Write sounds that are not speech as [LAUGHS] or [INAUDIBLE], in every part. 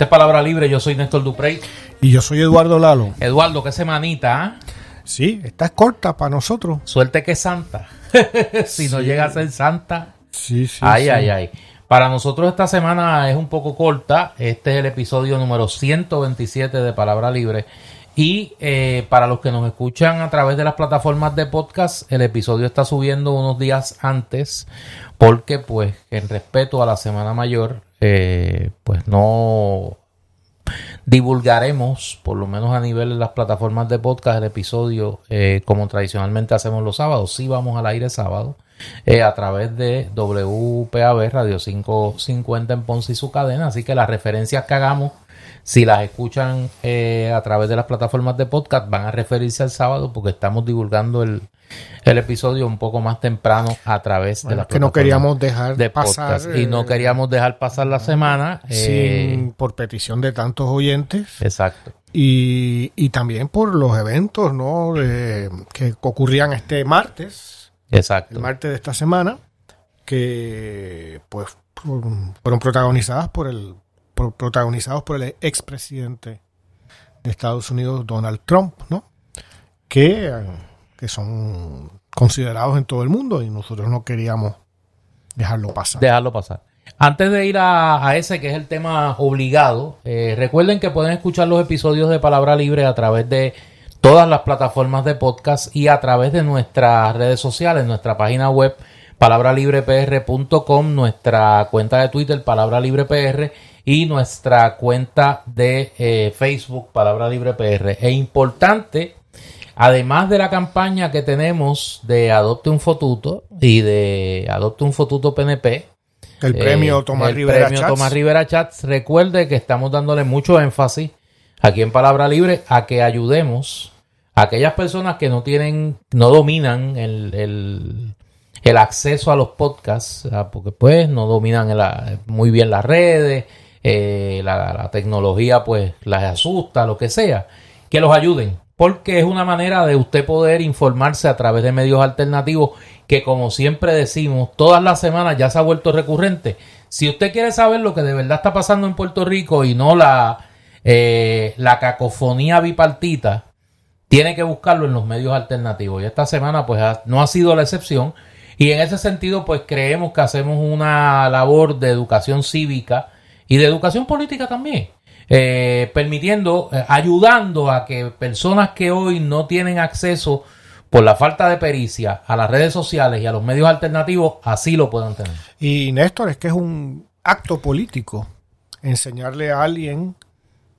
Esta es Palabra Libre, yo soy Néstor Duprey. Y yo soy Eduardo Lalo. Eduardo, qué semanita, ¿ah? Sí, esta es corta para nosotros. Suerte que es santa. [LAUGHS] si no llega a ser santa. Sí, sí. ay, sí. ay, ay. Para nosotros esta semana es un poco corta. Este es el episodio número 127 de Palabra Libre. Y eh, para los que nos escuchan a través de las plataformas de podcast, el episodio está subiendo unos días antes porque pues en respeto a la Semana Mayor, eh, pues no divulgaremos, por lo menos a nivel de las plataformas de podcast, el episodio eh, como tradicionalmente hacemos los sábados. Sí vamos al aire sábado eh, a través de WPAB Radio 550 en Ponce y su cadena. Así que las referencias que hagamos, si las escuchan eh, a través de las plataformas de podcast, van a referirse al sábado porque estamos divulgando el, el episodio un poco más temprano a través de Bueno, es que no queríamos dejar de pasar. podcast. y no eh, queríamos dejar pasar la semana. eh, sin- por petición de tantos oyentes Exacto. y, y también por los eventos ¿no? Que ocurrían este martes, Exacto. el martes de esta semana, que pues fueron protagonizadas por el por- protagonizados por el expresidente de Estados Unidos Donald Trump, ¿no? Que, que son considerados en todo el mundo y nosotros no queríamos dejarlo pasar. dejarlo pasar. Antes de ir a, ese que es el tema obligado, eh, recuerden que pueden escuchar los episodios de Palabra Libre a través de todas las plataformas de podcast y a través de nuestras redes sociales, nuestra página web palabralibrepr.com, nuestra cuenta de Twitter Palabra Libre PR y nuestra cuenta de eh, Facebook Palabra Libre PR. Es importante Además de la campaña que tenemos de Adopte un Fotuto y de Adopte un Fotuto PNP, El premio eh, Tomás el Rivera premio Chats. Tomás Rivera Chats, recuerde que estamos dándole mucho énfasis aquí en Palabra Libre a que ayudemos a aquellas personas que no tienen, no dominan el, el- el acceso a los podcasts, ah, porque pues no dominan muy bien las redes, eh, la, la tecnología pues las asusta, lo que sea, que los ayuden, porque es una manera de usted poder informarse a través de medios alternativos que como siempre decimos, todas las semanas ya se ha vuelto recurrente. Si usted quiere saber lo que de verdad está pasando en Puerto Rico y no la, eh, la cacofonía bipartita, tiene que buscarlo en los medios alternativos. Y esta semana, pues, no ha sido la excepción. Y en ese sentido, pues, creemos que hacemos una labor de educación cívica y de educación política también. Eh, permitiendo, eh, ayudando a que personas que hoy no tienen acceso por la falta de pericia a las redes sociales y a los medios alternativos, así lo puedan tener. Y Néstor, es que es un acto político enseñarle a alguien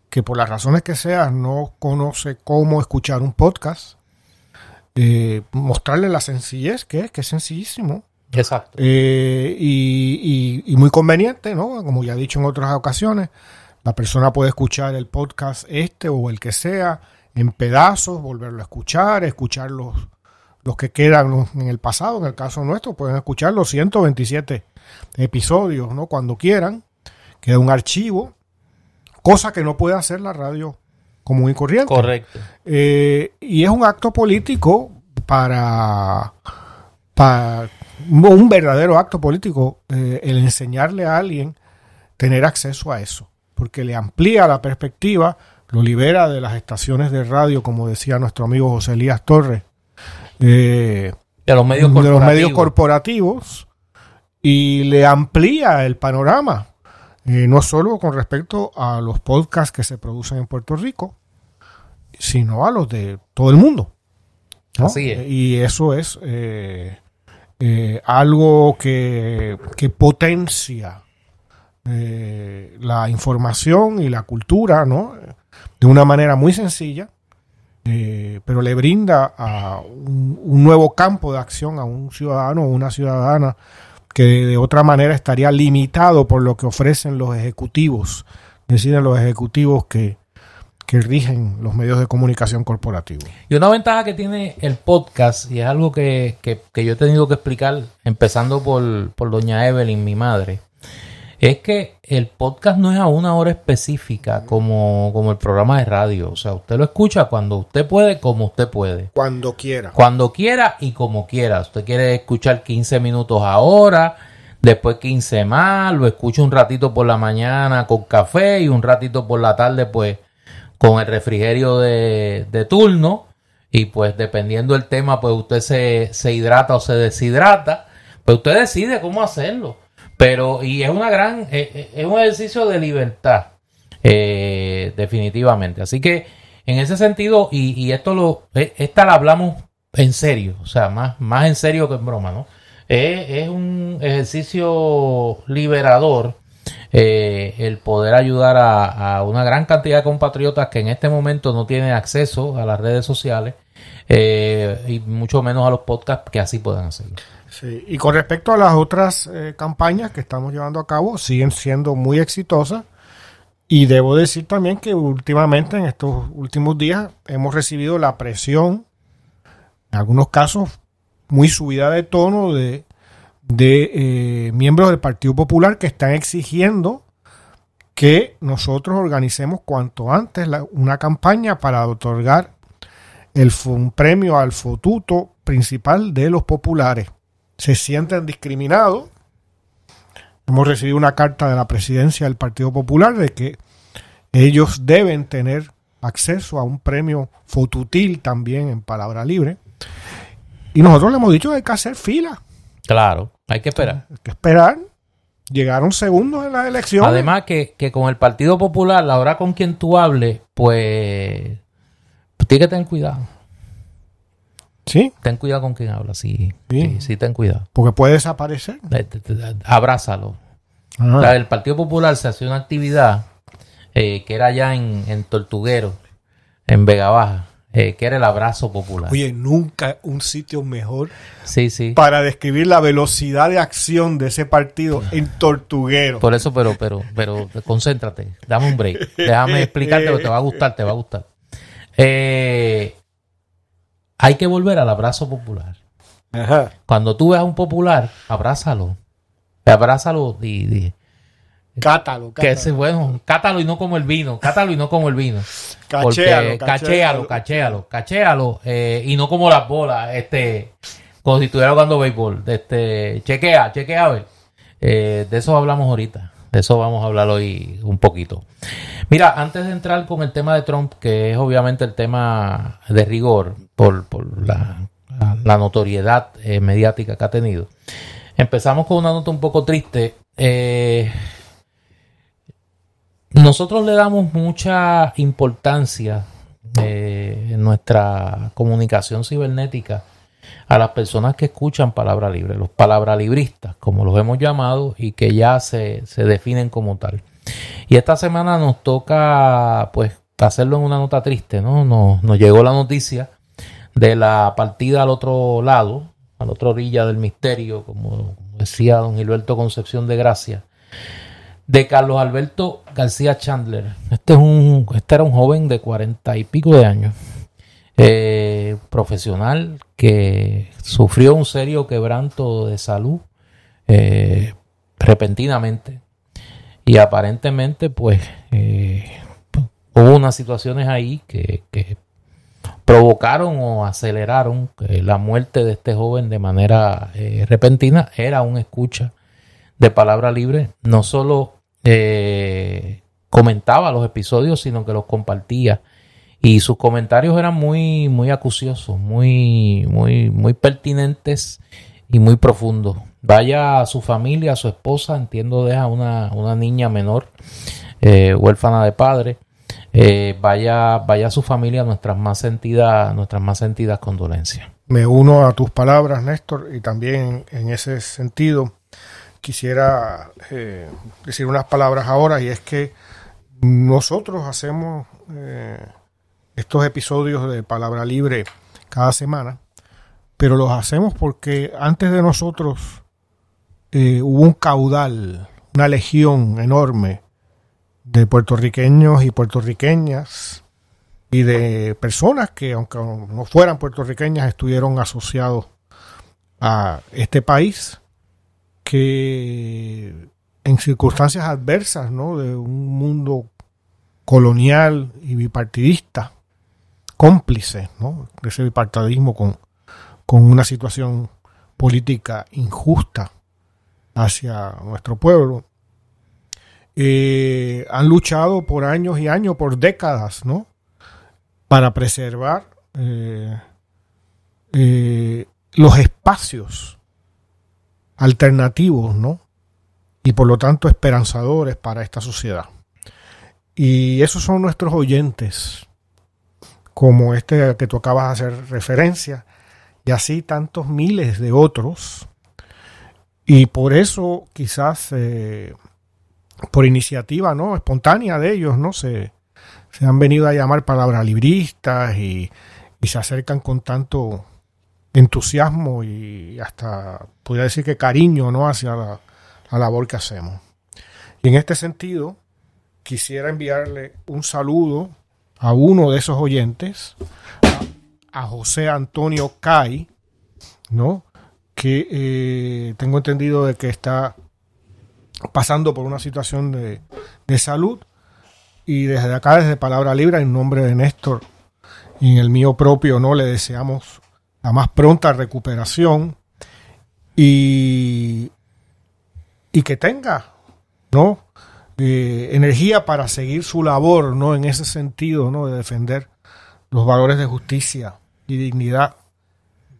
que por las razones que sea no conoce cómo escuchar un podcast, eh, mostrarle la sencillez que es, que es sencillísimo Exacto. eh, y, y- y muy conveniente, ¿no? Como ya he dicho en otras ocasiones, la persona puede escuchar el podcast este o el que sea en pedazos, volverlo a escuchar, escuchar los, los que quedan en el pasado, en el caso nuestro, pueden escuchar los 127 episodios, ¿no? Cuando quieran, queda un archivo, cosa que no puede hacer la radio común y corriente. Correcto. Eh, y es un acto político para, para un verdadero acto político eh, el enseñarle a alguien tener acceso a eso, porque le amplía la perspectiva, lo libera de las estaciones de radio, como decía nuestro amigo José Elías Torres, eh, De los medios de corporativos. los medios corporativos y le amplía el panorama, eh, no solo con respecto a los podcasts que se producen en Puerto Rico, sino a los de todo el mundo. ¿no? Así es. Y eso es eh, eh, algo que, que potencia eh, la información y la cultura, ¿no? De una manera muy sencilla, eh, pero le brinda a un, nuevo campo de acción a un ciudadano o una ciudadana que de otra manera estaría limitado por lo que ofrecen los ejecutivos, deciden los ejecutivos que, que rigen los medios de comunicación corporativos. Y una ventaja que tiene el podcast, y es algo que, que- que yo he tenido que explicar, empezando por, por doña Evelyn, mi madre, es que el podcast no es a una hora específica como, como el programa de radio. O sea, usted lo escucha cuando usted puede, como usted puede. Cuando quiera. Cuando quiera y como quiera. Usted quiere escuchar 15 minutos ahora, después 15 más, lo escucho un ratito por la mañana con café y un ratito por la tarde pues con el refrigerio de, de turno y pues dependiendo del tema pues usted se, se hidrata o se deshidrata, pues usted decide cómo hacerlo. Pero, y es una gran, eh, eh, es un ejercicio de libertad, eh, definitivamente. Así que, en ese sentido, y, esto lo, esta la hablamos en serio, o sea, más, más en serio que en broma, ¿no? es un ejercicio liberador el poder ayudar a, una gran cantidad de compatriotas que en este momento no tienen acceso a las redes sociales y mucho menos a los podcasts que así puedan hacerlo. Sí, y con respecto a las otras eh, campañas que estamos llevando a cabo, siguen siendo muy exitosas. Y debo decir también que últimamente, en estos últimos días, hemos recibido la presión, en algunos casos, muy subida de tono de, de eh, miembros del Partido Popular que están exigiendo que nosotros organicemos cuanto antes una campaña para otorgar el, un premio al fotuto principal de los populares se sienten discriminados. Hemos recibido una carta de la presidencia del Partido Popular de que ellos deben tener acceso a un premio fotutil también en palabra libre. Y nosotros le hemos dicho que hay que hacer fila. Claro, hay que esperar. Hay que esperar. Llegaron segundos en las elecciones. Además que, que con el Partido Popular, la hora con quien tú hables, pues, pues tienes que tener cuidado. Sí. Ten cuidado con quien habla, sí. Sí, ten cuidado. Porque puede desaparecer. Abrázalo. el Partido Popular se hacía una actividad eh, que era allá en, Tortuguero, en Vega Baja. Eh, que era el abrazo popular. Oye, nunca un sitio mejor sí, sí. para describir la velocidad de acción de ese partido en Tortuguero. Por eso, pero, pero, pero, concéntrate, dame un break. Déjame [LAUGHS] explicarte, te va a gustar, te va a gustar. Eh, hay que volver al abrazo popular. Cuando tú veas a un popular, abrázalo. Abrázalo y, Cátalo, cátalo. Que bueno, cátalo y no como el vino. Cátalo y no como el vino. Cachéalo, cachéalo, cachéalo, cachéalo. Eh, y no como las bolas, este, como si estuviera jugando béisbol. Este, chequea, chequea a ver. Eh, de eso hablamos ahorita. De eso vamos a hablar hoy un poquito. Mira, antes de entrar con el tema de Trump, que es obviamente el tema de rigor por, la, notoriedad eh, mediática que ha tenido, empezamos con una nota un poco triste. Eh, nosotros le damos mucha importancia eh, en nuestra comunicación cibernética a las personas que escuchan palabra libre, los palabralibristas, como los hemos llamado, y que ya se, se definen como tal. Y esta semana nos toca, pues, hacerlo en una nota triste, ¿no? Nos, nos llegó la noticia de la partida al otro lado, a la otra orilla del misterio, como decía don Gilberto Concepción de Gracia, de Carlos Alberto García Chandler. Este, es un, este era un joven de cuarenta y pico de años, eh, profesional que sufrió un serio quebranto de salud eh, repentinamente. Y aparentemente pues eh, hubo unas situaciones ahí que, provocaron o aceleraron la muerte de este joven de manera eh, repentina era un escucha de palabra libre. No solo comentaba los episodios sino que los compartía y sus comentarios eran muy muy acuciosos muy muy muy pertinentes y muy profundos vaya a su familia, a su esposa, entiendo deja una, una niña menor, eh, huérfana de padre, eh, vaya, vaya a su familia nuestras más sentidas, nuestras más sentidas condolencias. Me uno a tus palabras, Néstor, y también en ese sentido quisiera eh, decir unas palabras ahora, y es que nosotros hacemos estos episodios de Palabra Libre cada semana, pero los hacemos porque antes de nosotros eh, hubo un caudal, una legión enorme de puertorriqueños y puertorriqueñas y de personas que, aunque no fueran puertorriqueñas, estuvieron asociados a este país, que en circunstancias adversas ¿no? de un mundo colonial y bipartidista, cómplice ¿no? de ese bipartidismo con, con una situación política injusta hacia nuestro pueblo, eh, han luchado por años y años, por décadas, ¿no? Para preservar eh, eh, los espacios alternativos, ¿no? Y por lo tanto esperanzadores para esta sociedad. Y esos son nuestros oyentes, como este que tú acabas de hacer referencia, y así tantos miles de otros. Y por eso quizás eh, por iniciativa no espontánea de ellos, ¿no? Se, se han venido a llamar palabras libristas y, se acercan con tanto entusiasmo y hasta podría decir que cariño ¿no? hacia la, labor que hacemos. Y en este sentido, quisiera enviarle un saludo a uno de esos oyentes, a, José Antonio Cay, ¿no? que eh, tengo entendido de que está pasando por una situación de, de, salud y desde acá, desde Palabra Libre, en nombre de Néstor y en el mío propio, no le deseamos la más pronta recuperación y, y que tenga, ¿no? Energía para seguir su labor, ¿no? En ese sentido, ¿no? De defender los valores de justicia y dignidad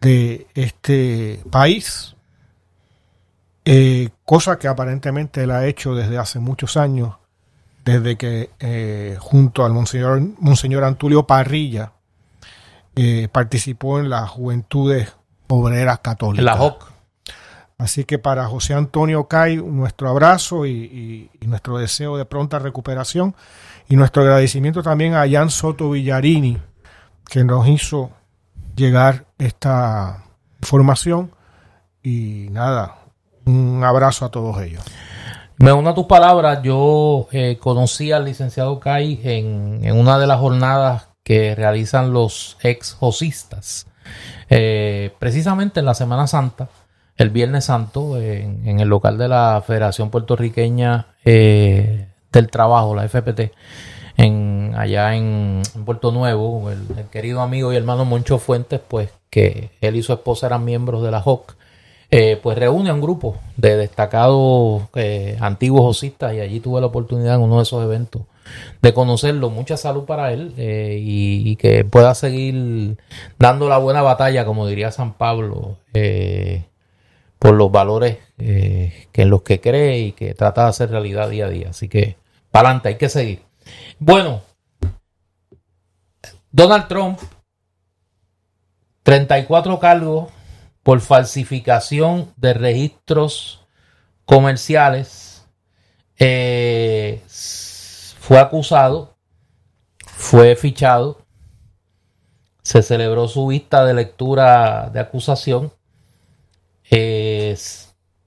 de este país, eh, cosa que aparentemente él ha hecho desde hace muchos años, desde que eh, junto al Monseñor, Monseñor Antulio Parrilla eh, participó en las Juventudes Obreras Católicas. la JOC. Así que para José Antonio Cay, nuestro abrazo y, nuestro deseo de pronta recuperación y nuestro agradecimiento también a Jan Soto Villarini, que nos hizo llegar esta información. Y nada, un abrazo a todos ellos. Me uno a tus palabras, yo eh, conocí al licenciado Cay en, una de las jornadas que realizan los ex josistas. Eh, precisamente en la Semana Santa, el Viernes Santo, en, el local de la Federación Puertorriqueña eh, del Trabajo, la FPT, en, allá en, Puerto Nuevo, el, querido amigo y hermano Moncho Fuentes, pues que él y su esposa eran miembros de la JOC, eh, pues reúne a un grupo de destacados antiguos josistas y allí tuve la oportunidad en uno de esos eventos de conocerlo. Mucha salud para él eh, y, que pueda seguir dando la buena batalla, como diría San Pablo, eh, por los valores eh, que en los que cree y que trata de hacer realidad día a día. Así que, para adelante, hay que seguir. Bueno, Donald Trump, 34 cargos por falsificación de registros comerciales. Eh, fue acusado, fue fichado, se celebró su vista de lectura de acusación,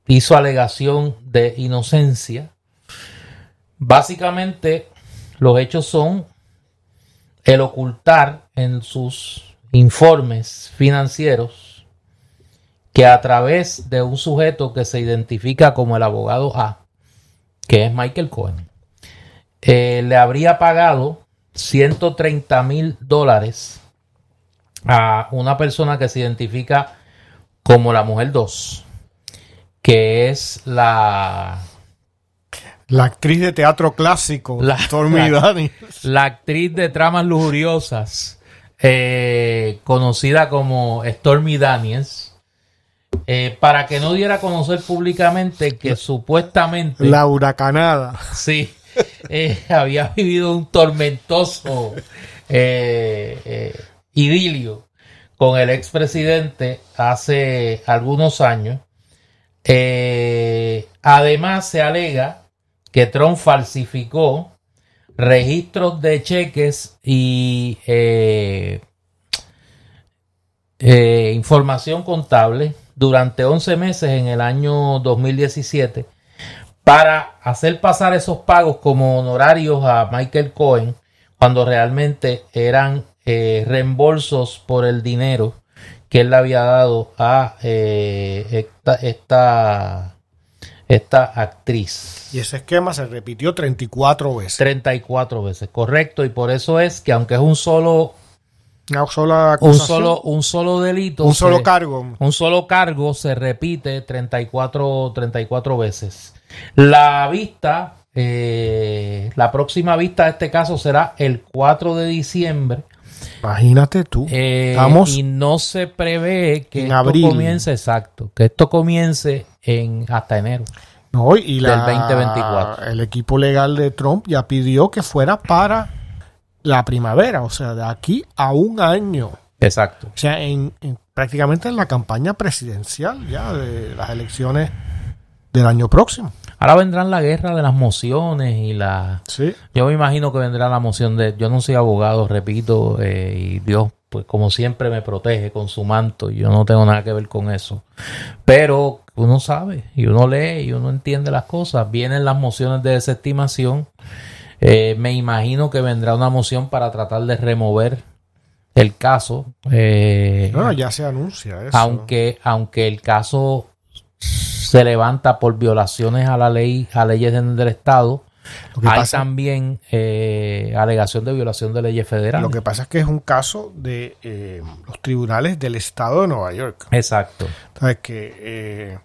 hizo alegación de inocencia. Básicamente, los hechos son el ocultar en sus informes financieros que a través de un sujeto que se identifica como el abogado A, que es Michael Cohen, eh, le habría pagado 130 mil dólares a una persona que se identifica como la mujer 2, que es la... La actriz de teatro clásico, la, Stormy Daniels. La actriz de tramas lujuriosas, eh, conocida como Stormy Daniels, eh, para que no diera a conocer públicamente que supuestamente... La huracanada. Sí, eh, [LAUGHS] había vivido un tormentoso idilio con el expresidente hace algunos años. Además, se alega que Trump falsificó registros de cheques y información contable durante 11 meses en el año 2017 para hacer pasar esos pagos como honorarios a Michael Cohen cuando realmente eran eh, reembolsos por el dinero que él le había dado a eh, esta, esta, actriz. Y ese esquema se repitió 34 veces. 34 veces, correcto. Y por eso es que aunque es un solo Una sola un solo, un solo delito. un solo se- cargo. Un solo cargo se repite 34, 34 veces. La vista, eh, la próxima vista de este caso será el 4 de diciembre. Imagínate tú. eh, Estamos y no se prevé que en esto abril. comience, exacto, que esto comience en hasta enero. No, y la, Del 2024. el equipo legal de Trump ya pidió que fuera para la primavera, o sea, de aquí a un año. Exacto. O sea, en, en- prácticamente en la campaña presidencial ya de las elecciones del año próximo. Ahora vendrán la guerra de las mociones y la... Sí. Yo me imagino que vendrá la moción de... Yo no soy abogado, repito, eh, y Dios, pues como siempre me protege con su manto. Yo no tengo nada que ver con eso. Pero uno sabe, y uno lee, y uno entiende las cosas. Vienen las mociones de desestimación. Eh, me imagino que vendrá una moción para tratar de remover el caso. eh, Bueno, ya se anuncia eso. aunque, aunque el caso se levanta por violaciones a la ley, a leyes del Estado, hay pasa- también eh, alegación de violación de leyes federales. Lo que pasa es que es un caso de eh, los tribunales del estado de Nueva York. Exacto. ¿Sabes? Que eh,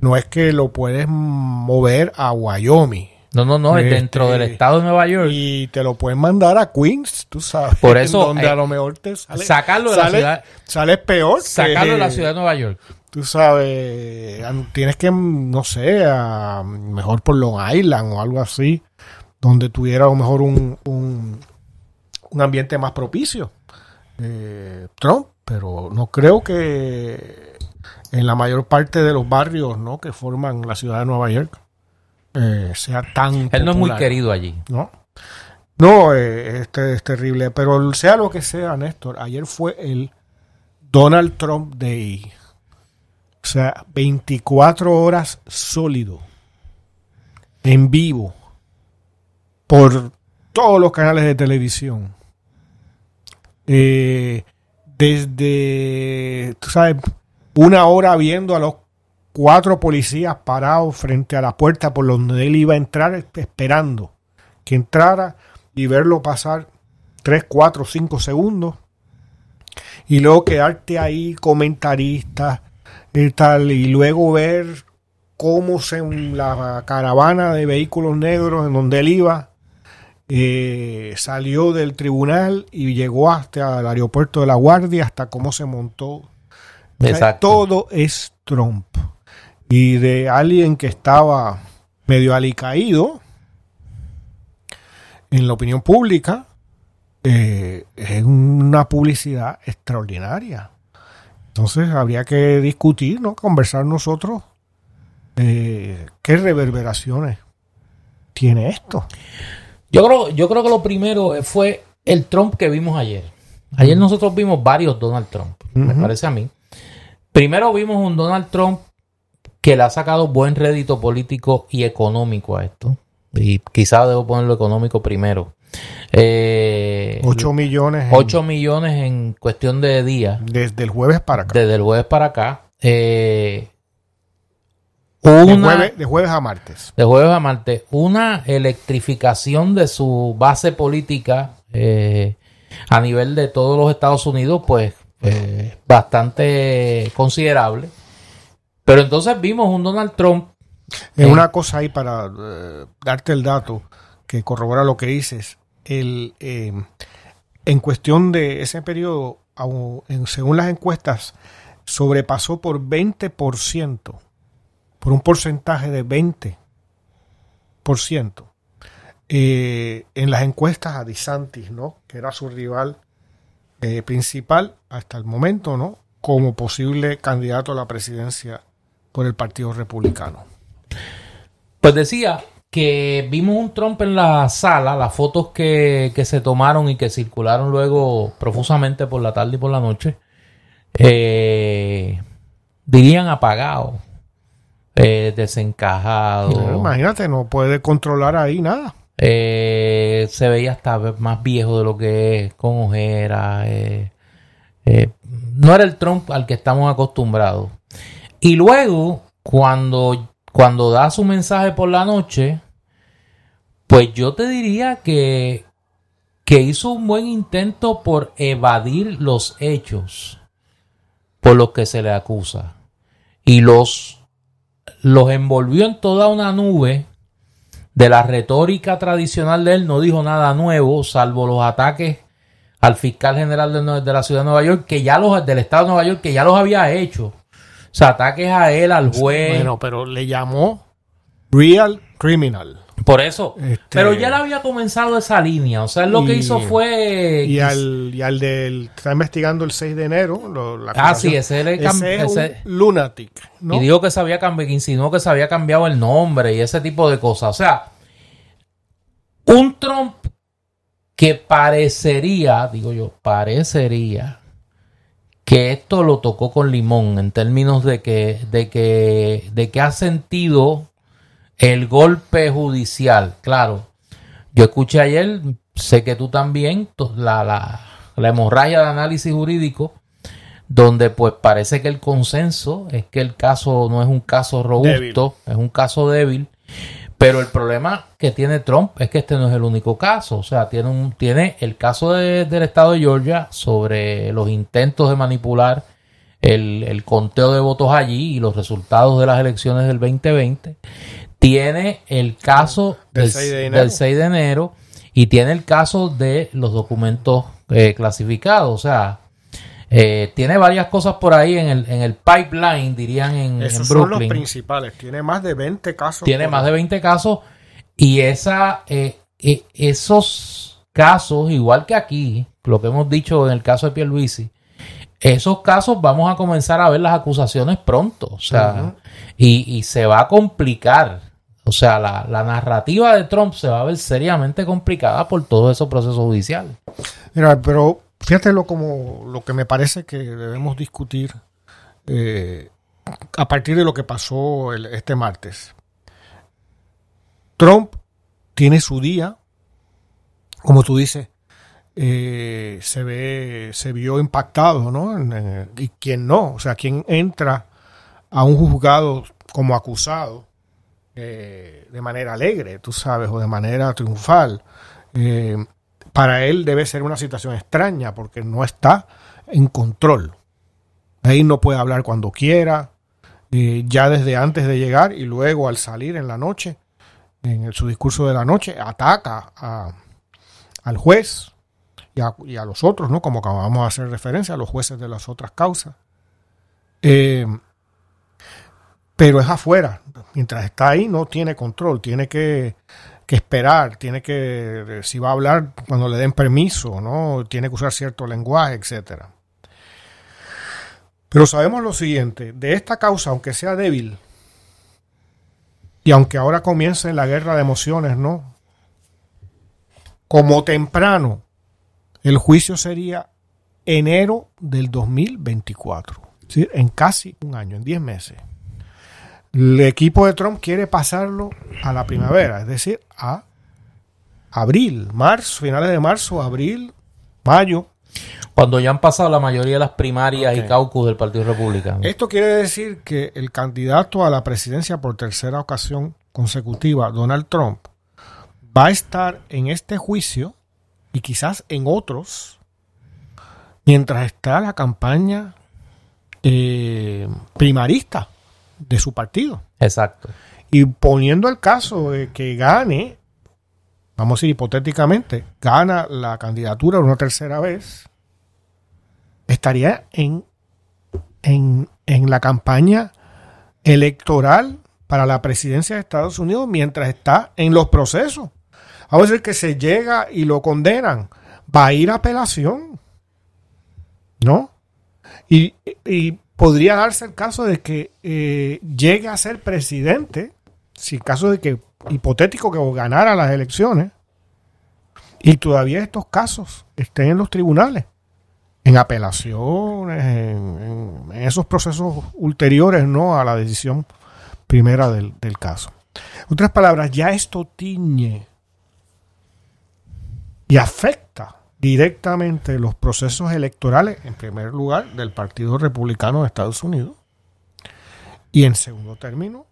no es que lo puedes mover a Wyoming No, no, no, es Este, dentro del Estado de Nueva York. y te lo pueden mandar a Queens, tú sabes. Por [LAUGHS] eso, donde eh, a lo mejor te sale, sacarlo de la ciudad- Sale peor. que- Sacarlo de la ciudad de Nueva York. Tú sabes, tienes que, no sé, a- mejor por Long Island o algo así, donde tuviera a lo mejor un, un, un ambiente más propicio. eh, Trump, pero no creo que en la mayor parte de los barrios ¿no? que forman la ciudad de Nueva York eh, sea tan Él no es muy querido allí. ¿no? No, eh, este es terrible, pero sea lo que sea, Néstor, ayer fue el Donald Trump Day. O sea, 24 horas sólido, en vivo, por todos los canales de televisión. Eh, desde, tú sabes, una hora viendo a los cuatro policías parados frente a la puerta por donde él iba a entrar, esperando que entrara y verlo pasar 3, 4, 5 segundos. Y luego quedarte ahí comentarista y tal, y luego ver cómo se la caravana de vehículos negros en donde él iba eh, salió del tribunal y llegó hasta el aeropuerto de La Guardia, hasta cómo se montó. Exacto. todo es Trump. Y de alguien que estaba medio alicaído en la opinión pública, eh, es una publicidad extraordinaria. Entonces habría que discutir, ¿no? Conversar nosotros eh, qué reverberaciones tiene esto. Yo creo, yo creo que lo primero fue el Trump que vimos ayer. Ayer nosotros vimos varios Donald Trump, me parece a mí. Primero vimos un Donald Trump que le ha sacado buen rédito político y económico a esto. Y quizás debo ponerlo económico primero. Eh, 8 millones en- 8 millones en cuestión de días, desde el jueves para acá. desde el jueves para acá. Eh, De, jueves, de jueves a martes. de jueves a martes, una electrificación de su base política eh, a nivel de todos los Estados Unidos, pues eh, bastante considerable. Pero entonces vimos un Donald Trump. Es Eh. una cosa ahí para darte el dato que corrobora lo que dices. El, eh, en cuestión de ese periodo, según las encuestas, sobrepasó por 20%, por un porcentaje de 20%, eh, en las encuestas a DeSantis, ¿no? que era su rival eh, principal hasta el momento, ¿no? como posible candidato a la presidencia por el Partido Republicano. Pues decía que vimos un Trump en la sala, las fotos que, que se tomaron y que circularon luego profusamente por la tarde y por la noche, eh, dirían apagado, eh, desencajado. Imagínate, no puede controlar ahí nada. Eh, se veía hasta más viejo de lo que es, con ojeras. no era el Trump al que estamos acostumbrados. Y luego, cuando, cuando da su mensaje por la noche, pues yo te diría que que hizo un buen intento por evadir los hechos por los que se le acusa y los, los envolvió en toda una nube de la retórica tradicional de él, no dijo nada nuevo, salvo los ataques al fiscal general de, la ciudad de Nueva York, que ya los, del estado de Nueva York, que ya los había hecho. O sea, ataques a él, al juez. Bueno, pero le llamó Real Criminal. Por eso. Este, pero ya le había comenzado esa línea. O sea, lo que hizo fue. Y al, y al del. Está investigando el 6 de enero. ah, sí, ese, le ese es un lunatic. Y dijo que se había cambiado, que insinuó que se había cambiado el nombre y ese tipo de cosas. O sea, un Trump que parecería, digo yo, parecería que esto lo tocó con limón en términos de que, de que, de que ha sentido el golpe judicial, claro. Yo escuché ayer, sé que tú también, la, la, la hemorragia de análisis jurídico, donde pues parece que el consenso es que el caso no es un caso robusto, es un caso débil. Pero el problema que tiene Trump es que este no es el único caso. O sea, tiene, un, tiene el caso del estado de Georgia sobre los intentos de manipular el, el, conteo de votos allí y los resultados de las elecciones del 2020 tiene el caso del, 6 de enero y tiene el caso de los documentos eh, clasificados. O sea, eh, tiene varias cosas por ahí en el, en el pipeline, dirían en, Esos son los principales. Tiene más de 20 casos. Tiene más de 20 casos y esa, eh, esos casos, igual que aquí, lo que hemos dicho en el caso de Pierluisi, esos casos vamos a comenzar a ver las acusaciones pronto. O sea, y, y se va a complicar o sea, la, narrativa de Trump se va a ver seriamente complicada por todo esos procesos judiciales. Mira, pero fíjate lo, como, lo que me parece que debemos discutir eh, a partir de lo que pasó este martes. Trump tiene su día, como tú dices, eh, se ve, se vio impactado, ¿no? y quien no, o sea, quien entra a un juzgado como acusado eh, de manera alegre, tú sabes, o de manera triunfal. Eh, para él debe ser una situación extraña porque no está en control. Ahí no puede hablar cuando quiera, eh, ya desde antes de llegar y luego al salir en la noche, en su discurso de la noche, ataca al juez y a, los otros, ¿no? Como acabamos de hacer referencia a los jueces de las otras causas. pero es afuera, mientras está ahí no tiene control, tiene que, esperar, tiene que, si va a hablar cuando le den permiso, ¿no? Tiene que usar cierto lenguaje, etcétera. Pero sabemos lo siguiente, de esta causa, aunque sea débil, y aunque ahora comience la guerra de emociones, ¿no? Como temprano, el juicio sería enero del 2024, en casi un año, en 10 meses. El equipo de Trump quiere pasarlo a la primavera, es decir, a abril, marzo, finales de marzo, abril, mayo. Cuando ya han pasado la mayoría de las primarias y caucus del Partido Republicano. Esto quiere decir que el candidato a la presidencia por tercera ocasión consecutiva, Donald Trump, va a estar en este juicio y quizás en otros, mientras está la campaña eh, primarista de su partido. Exacto. Y poniendo el caso de que gane, vamos a decir hipotéticamente, gana la candidatura una tercera vez, estaría en, en, en la campaña electoral para la presidencia de Estados Unidos mientras está en los procesos. Vamos a decir que se llega y lo condenan. Va a ir a apelación. ¿No? Y, y podría darse el caso de que eh, llegue a ser presidente, si caso de que, hipotético que ganara las elecciones, y todavía estos casos estén en los tribunales, en apelaciones, en, esos procesos ulteriores no a la decisión primera del, del caso. En otras palabras, ya esto tiñe y afecta directamente los procesos electorales, en primer lugar, del Partido Republicano de Estados Unidos, y en segundo término,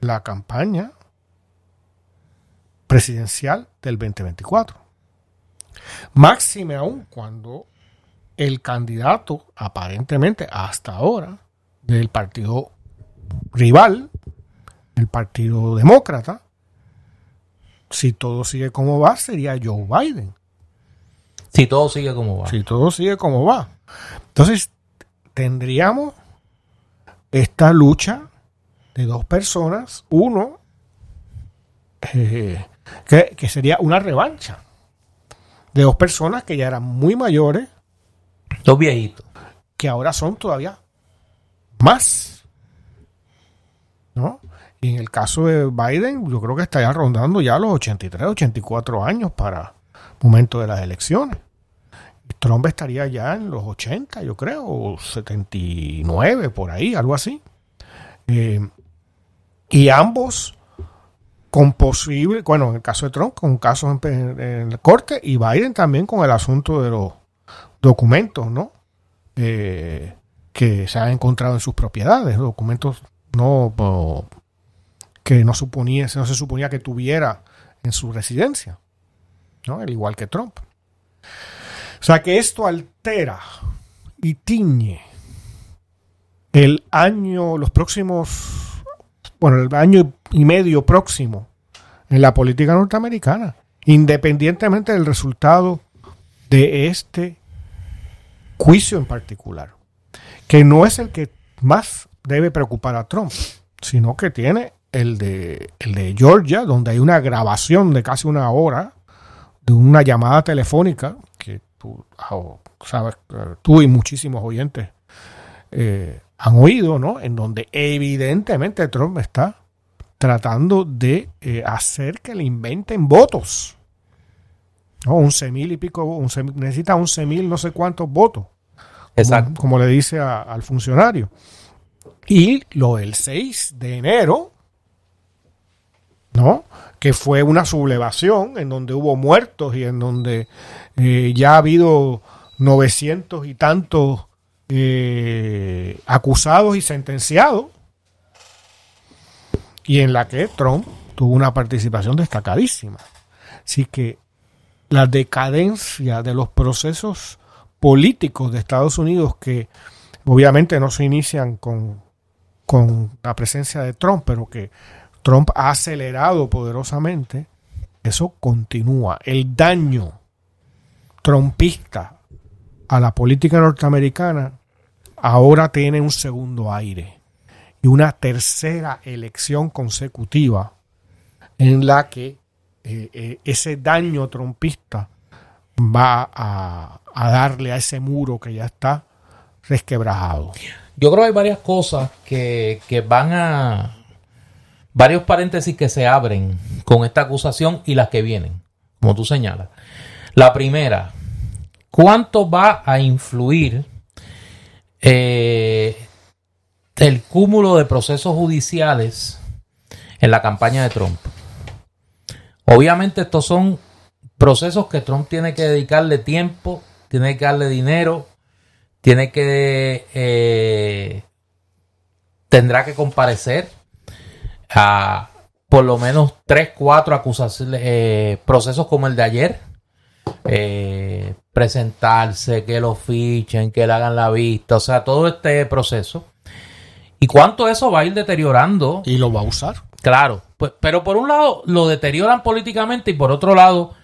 la campaña presidencial del 2024. Máxime aún cuando el candidato, aparentemente hasta ahora, del partido rival, el partido demócrata, si todo sigue como va, sería Joe Biden. Si todo sigue como va. Si todo sigue como va. Entonces, tendríamos esta lucha de dos personas, uno, eh, que, que sería una revancha de dos personas que ya eran muy mayores, Dos viejitos. que ahora son todavía más. ¿No? Y en el caso de Biden, yo creo que estaría rondando ya los 83, 84 años para el momento de las elecciones. Trump estaría ya en los 80, yo creo, o 79, por ahí, algo así. Eh, y ambos con posible, bueno, en el caso de Trump, con casos en, en la corte, y Biden también con el asunto de los documentos, ¿no? Eh, que se han encontrado en sus propiedades, documentos no que no suponía, no se suponía que tuviera en su residencia, ¿no? Al igual que Trump. O sea que esto altera y tiñe el año, los próximos, bueno, el año y medio próximo en la política norteamericana, independientemente del resultado de este juicio en particular, que no es el que más debe preocupar a Trump, sino que tiene el de, el de Georgia, donde hay una grabación de casi una hora de una llamada telefónica que tú ah, sabes, eh, tú y muchísimos oyentes eh, han oído, ¿no? En donde evidentemente Trump está tratando de eh, hacer que le inventen votos. ¿no? Once mil y pico, once necesita once mil no sé cuántos votos, como, Exacto. como le dice a- al funcionario. Y lo del 6 de enero, ¿no? Que fue una sublevación en donde hubo muertos y en donde eh, ya ha habido 900 y tantos eh, acusados y sentenciados, y en la que Trump tuvo una participación destacadísima. Así que la decadencia de los procesos políticos de Estados Unidos que obviamente no se inician con, con la presencia de Trump, pero que Trump ha acelerado poderosamente, eso continúa. El daño trumpista a la política norteamericana ahora tiene un segundo aire y una tercera elección consecutiva en la que eh, eh, ese daño trompista va a, a darle a ese muro que ya está resquebrajado. Yo creo que hay varias cosas que, que van a. Varios paréntesis que se abren con esta acusación y las que vienen, como tú señalas. La primera, ¿cuánto va a influir eh, el cúmulo de procesos judiciales en la campaña de Trump? Obviamente estos son procesos que Trump tiene que dedicarle tiempo, tiene que darle dinero, tiene que eh, tendrá que comparecer a por lo menos tres, cuatro acusaciones, eh, procesos como el de ayer, eh, presentarse, que lo fichen, que le hagan la vista, o sea, todo este proceso. ¿Y cuánto eso va a ir deteriorando? Y lo va a usar. Claro, pues, pero por un lado lo deterioran políticamente y por otro lado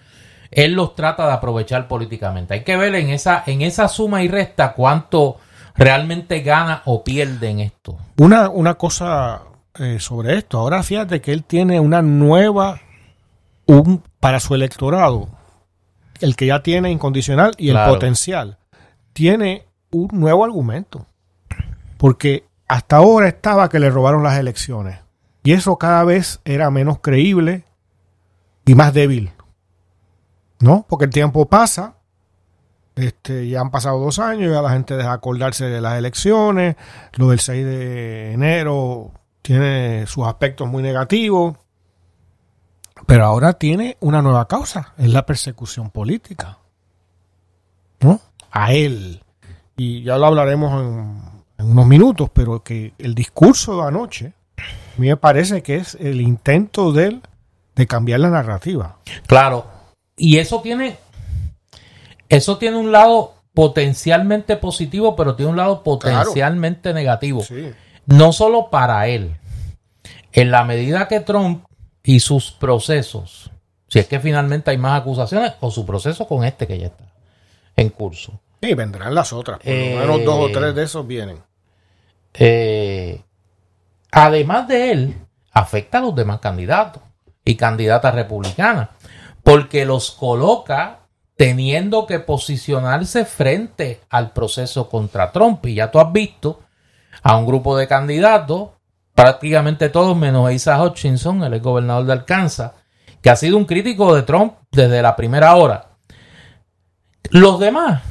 él los trata de aprovechar políticamente. Hay que ver en esa, en esa suma y resta cuánto realmente gana o pierde en esto. Una, una cosa eh, sobre esto. Ahora fíjate que él tiene una nueva, un, para su electorado, el que ya tiene incondicional y Claro. el potencial, tiene un nuevo argumento. Porque hasta ahora estaba que le robaron las elecciones. Y eso cada vez era menos creíble y más débil. ¿No? Porque el tiempo pasa. Este, ya han pasado dos años, ya la gente deja acordarse de las elecciones. Lo del 6 de enero tiene sus aspectos muy negativos. Pero ahora tiene una nueva causa, es la persecución política. ¿No? A él. Y ya lo hablaremos en, en unos minutos, pero que el discurso de anoche, a mí me parece que es el intento de él de cambiar la narrativa. Claro, y eso tiene, eso tiene un lado potencialmente positivo, pero tiene un lado potencialmente negativo. No solo para él. En la medida que Trump y sus procesos, si es que finalmente hay más acusaciones, o su proceso con este que ya está en curso. Y vendrán las otras. Por lo menos dos o eh, tres de esos vienen. Eh, además de él, afecta a los demás candidatos y candidatas republicanas, porque los coloca teniendo que posicionarse frente al proceso contra Trump. Y ya tú has visto a un grupo de candidatos, prácticamente todos menos Isa Hutchinson, el gobernador de Arkansas, que ha sido un crítico de Trump desde la primera hora. Los demás,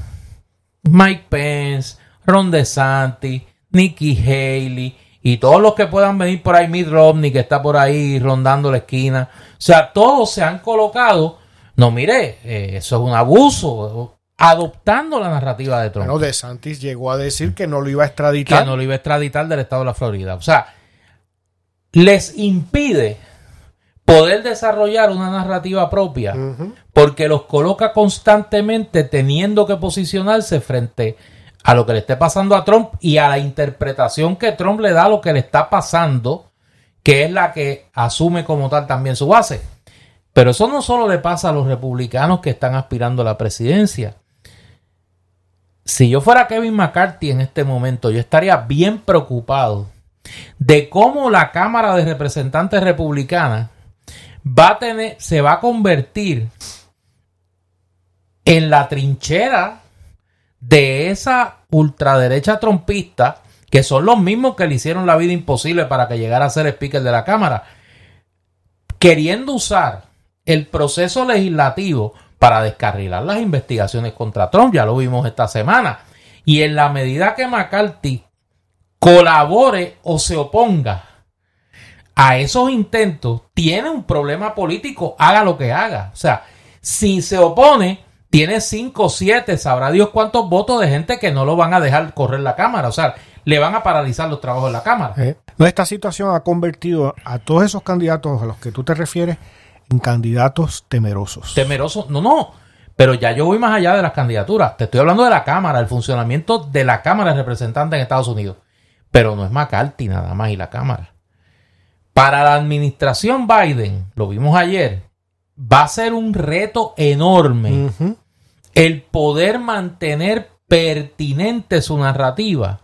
Mike Pence, Ron DeSantis, Nikki Haley y todos los que puedan venir por ahí, Mitt Romney que está por ahí rondando la esquina, o sea, todos se han colocado no, mire, eh, eso es un abuso. Adoptando la narrativa de Trump. Bueno, De Santis llegó a decir que no lo iba a extraditar. Que no lo iba a extraditar del estado de la Florida. O sea, les impide poder desarrollar una narrativa propia porque los coloca constantemente teniendo que posicionarse frente a lo que le esté pasando a Trump y a la interpretación que Trump le da a lo que le está pasando, que es la que asume como tal también su base. Pero eso no solo le pasa a los republicanos que están aspirando a la presidencia. Si yo fuera Kevin McCarthy en este momento, yo estaría bien preocupado de cómo la Cámara de Representantes Republicana va a tener, se va a convertir en la trinchera de esa ultraderecha trompista, que son los mismos que le hicieron la vida imposible para que llegara a ser speaker de la Cámara, queriendo usar el proceso legislativo para descarrilar las investigaciones contra Trump. Ya lo vimos esta semana. Y en la medida que McCarthy colabore o se oponga a esos intentos, tiene un problema político, haga lo que haga. O sea, si se opone, tiene 5 o 7, sabrá Dios cuántos votos de gente que no lo van a dejar correr la Cámara. O sea, le van a paralizar los trabajos de la Cámara. Eh, esta situación ha convertido a todos esos candidatos a los que tú te refieres candidatos temerosos. Temerosos, no, no. Pero ya yo voy más allá de las candidaturas. Te estoy hablando de la Cámara, el funcionamiento de la Cámara de Representantes en Estados Unidos. Pero no es McCarthy nada más y la Cámara. Para la administración Biden, lo vimos ayer, va a ser un reto enorme el poder mantener pertinente su narrativa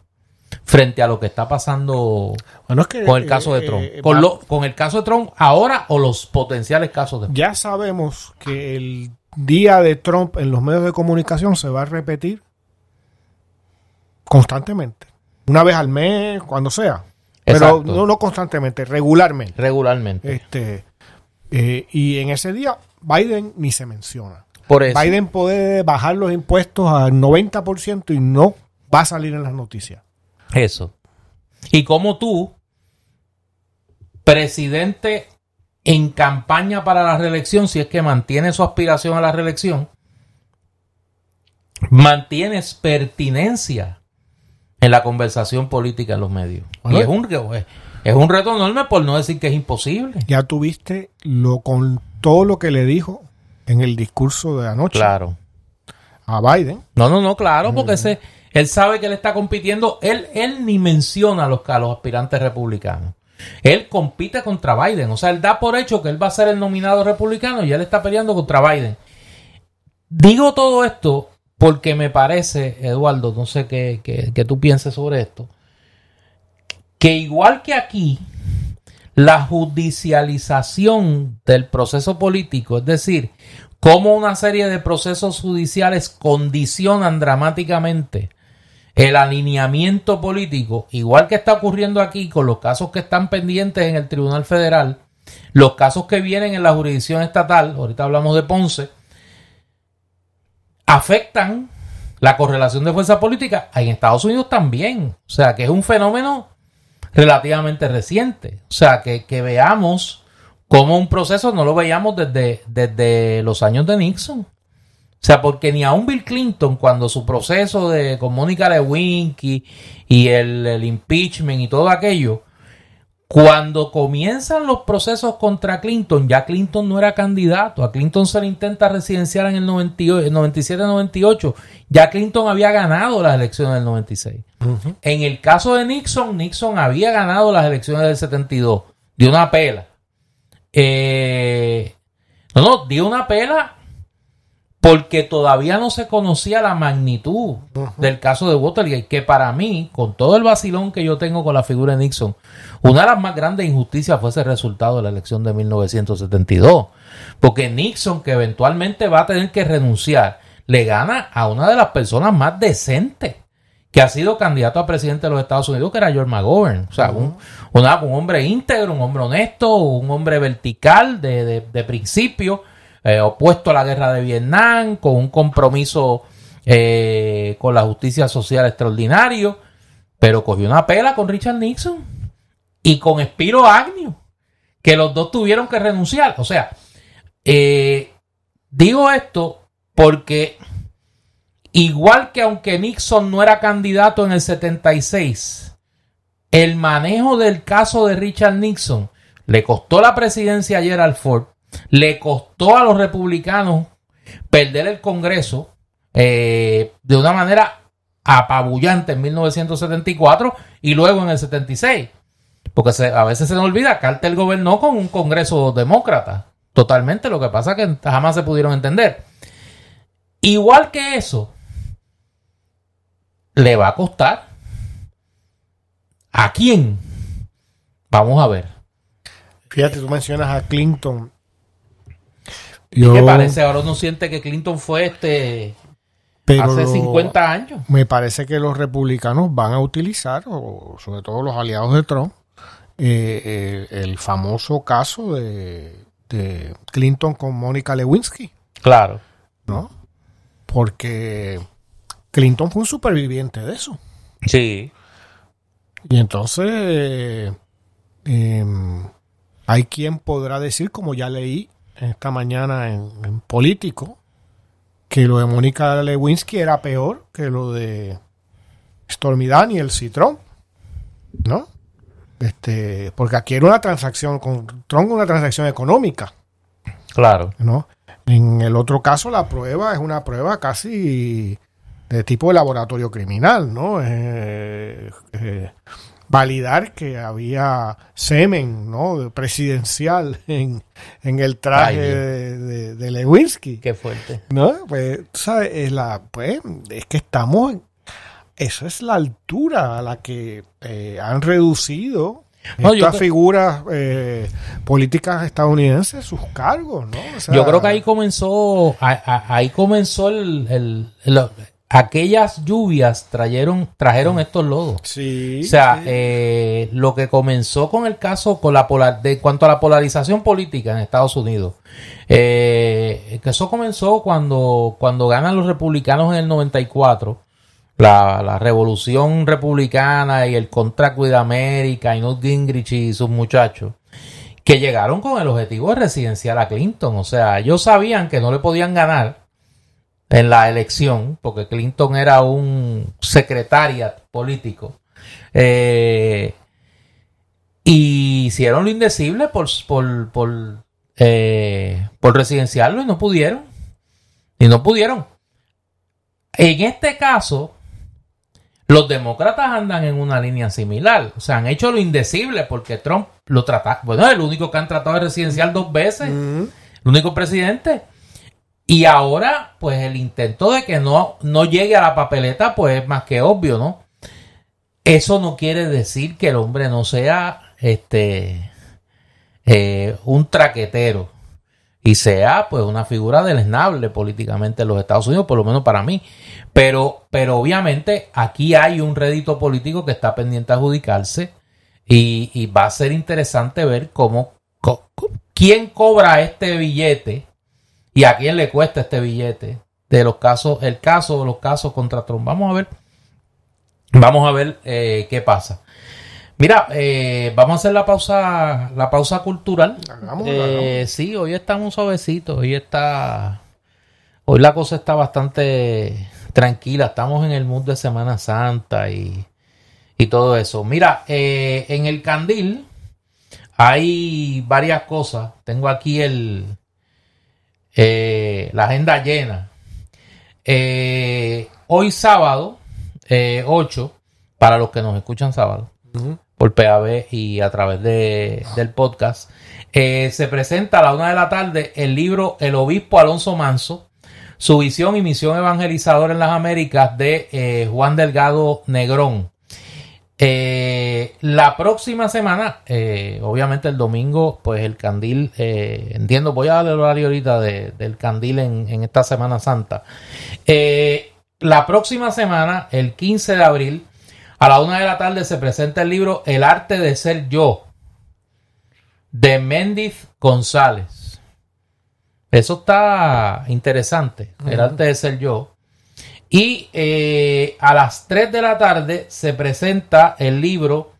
frente a lo que está pasando con el caso de eh, Trump. Eh, con, con el caso de Trump ahora o los potenciales casos de Ya sabemos que el día de Trump en los medios de comunicación se va a repetir constantemente. Una vez al mes, cuando sea. Pero no, no, constantemente, regularmente. Regularmente. Este, eh, y en ese día Biden ni se menciona. Por eso. Biden puede bajar los impuestos al 90% y no va a salir en las noticias. Eso. Y como tú, presidente en campaña para la reelección, si es que mantiene su aspiración a la reelección, mantienes pertinencia en la conversación política en los medios. y es un, es un reto enorme por no decir que es imposible. Ya tuviste lo con todo lo que le dijo en el discurso de anoche. Claro. A Biden. No, no, no, claro, porque ese él sabe que él está compitiendo. Él, él ni menciona a los, los aspirantes republicanos. Él compite contra Biden. O sea, él da por hecho que él va a ser el nominado republicano y él está peleando contra Biden. Digo todo esto porque me parece, Eduardo, no sé qué, qué tú pienses sobre esto, que igual que aquí, la judicialización del proceso político, es decir, cómo una serie de procesos judiciales condicionan dramáticamente el alineamiento político, igual que está ocurriendo aquí con los casos que están pendientes en el Tribunal Federal, los casos que vienen en la jurisdicción estatal, ahorita hablamos de Ponce, afectan la correlación de fuerza política en Estados Unidos también. O sea, que es un fenómeno relativamente reciente. O sea, que, veamos cómo un proceso no lo veíamos desde, desde los años de Nixon. O sea, porque ni aún Bill Clinton, cuando su proceso de con Mónica Lewinsky y el, el impeachment y todo aquello, Cuando comienzan los procesos contra Clinton, ya Clinton no era candidato. A Clinton se le intenta residenciar en el, 97-98. Ya Clinton había ganado las elecciones del 96. En el caso de Nixon, Nixon había ganado las elecciones del 72. Dio una pela. Eh, no, no, dio una pela porque todavía no se conocía la magnitud del caso de Watergate, que para mí, con todo el vacilón que yo tengo con la figura de Nixon, una de las más grandes injusticias fue ese resultado de la elección de 1972. Porque Nixon, que eventualmente va a tener que renunciar, le gana a una de las personas más decentes que ha sido candidato a presidente de los Estados Unidos, que era George McGovern. O sea, un, hombre íntegro, un hombre honesto, un hombre vertical de, de principio eh, opuesto a la guerra de Vietnam, con un compromiso eh, con la justicia social extraordinario, pero cogió una pela con Richard Nixon y con Spiro Agnew, que los dos tuvieron que renunciar. O sea, eh, digo esto porque igual que aunque Nixon no era candidato en el 76, el manejo del caso de Richard Nixon le costó la presidencia a Gerald Ford le costó a los republicanos perder el Congreso eh, de una manera apabullante en 1974 y luego en el 76. Porque a veces se nos olvida, Carter gobernó con un Congreso demócrata. Totalmente, lo que pasa es que jamás se pudieron entender. Igual que eso, le va a costar. ¿A quién? Vamos a ver. Fíjate, tú mencionas a Clinton qué parece? Ahora uno siente que Clinton fue este hace 50 años. Me parece que los republicanos van a utilizar, o sobre todo los aliados de Trump, eh, eh, el famoso caso de, Clinton con Mónica Lewinsky. Claro. ¿No? Porque Clinton fue un superviviente de eso. Sí. Y entonces em, hay quien podrá decir, como ya leí esta mañana en, Político que lo de Mónica Lewinsky era peor que lo de Stormy Daniels y Trump, ¿no? Este, porque aquí era una transacción con Trump, una transacción económica. Claro. ¿No? En el otro caso, la prueba es una prueba casi de tipo de laboratorio criminal, ¿no? Eh, eh, validar que había semen ¿no? presidencial [LAUGHS] en, el traje de, de, Lewinsky. Qué fuerte. ¿No? Pues, sabes, es, la, pues, es que estamos... Eso es la altura a la que eh, han reducido estas figuras eh, políticas estadounidenses sus cargos, ¿no? yo creo que ahí comenzó, ahí comenzó el, aquellas lluvias trajeron, trajeron mm. estos lodos. Sí. O sea, eh, lo que comenzó con el caso, con la polar, de cuanto a la polarización política en Estados Unidos, eh, que eso comenzó cuando, cuando ganan los republicanos en el 94. La, la revolución republicana y el contrato de América y Newt Gingrich y sus muchachos que llegaron con el objetivo de residenciar a Clinton. O sea, ellos sabían que no le podían ganar en la elección, porque Clinton era un secretaria político. Eh, y hicieron lo indecible por, por, por, eh, por residenciarlo y no pudieron. Y no pudieron. En este caso, los demócratas andan en una línea similar. O sea, han hecho lo indecible porque Trump lo trata. Bueno, es el único que han tratado de residenciar dos veces. El único presidente. Y ahora, pues el intento de que no, no llegue a la papeleta, pues es más que obvio, ¿no? Eso no quiere decir que el hombre no sea este eh, un traquetero y sea pues una figura deleznable políticamente en los Estados Unidos, por lo menos para mí. Pero, pero obviamente aquí hay un rédito político que está pendiente a adjudicarse y, y va a ser interesante ver cómo, quién cobra este billete y a quién le cuesta este billete de los casos, el caso de los casos contra Trump. Vamos a ver, vamos a ver eh, qué pasa. Mira, eh, vamos a hacer la pausa, la pausa cultural. Eh, sí, hoy estamos suavecitos, hoy está, hoy la cosa está bastante tranquila. Estamos en el mundo de Semana Santa y, y todo eso. Mira, en el Candil hay varias cosas. Tengo aquí el eh, la agenda llena. Eh, hoy sábado, 8, para los que nos escuchan sábado, por PAB y a través de, del podcast, se presenta a la una de la tarde el libro El Obispo Alonso Manso, su visión y misión evangelizadora en las Américas de Juan Delgado Negrón. Eh, la próxima semana, eh, obviamente el domingo, pues el candil, eh, entiendo, voy a darle el horario ahorita del candil en, esta Semana Santa. la próxima semana, el 15 de abril, a la una de la tarde, se presenta el libro El arte de ser yo, de Méndez González. Eso está interesante, el arte de ser yo. Y eh, a las 3 de la tarde se presenta el libro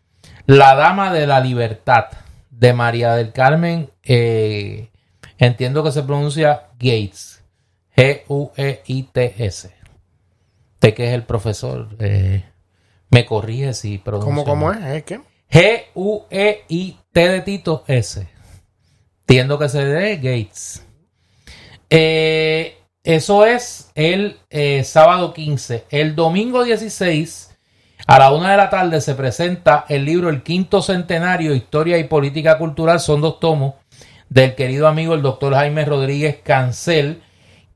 La Dama de la Libertad de María del Carmen, eh, entiendo que se pronuncia Gates, G-U-E-I-T-S. Usted que es el profesor, eh, me corrige si pronuncia. ¿Cómo, cómo es? ¿Es qué? G-U-E-I-T de Tito S. Entiendo que se dé Gates. Eh, eso es el eh, sábado 15. El domingo 16, a la una de la tarde, se presenta el libro El Quinto Centenario, Historia y Política Cultural. Son dos tomos del querido amigo el doctor Jaime Rodríguez Cancel,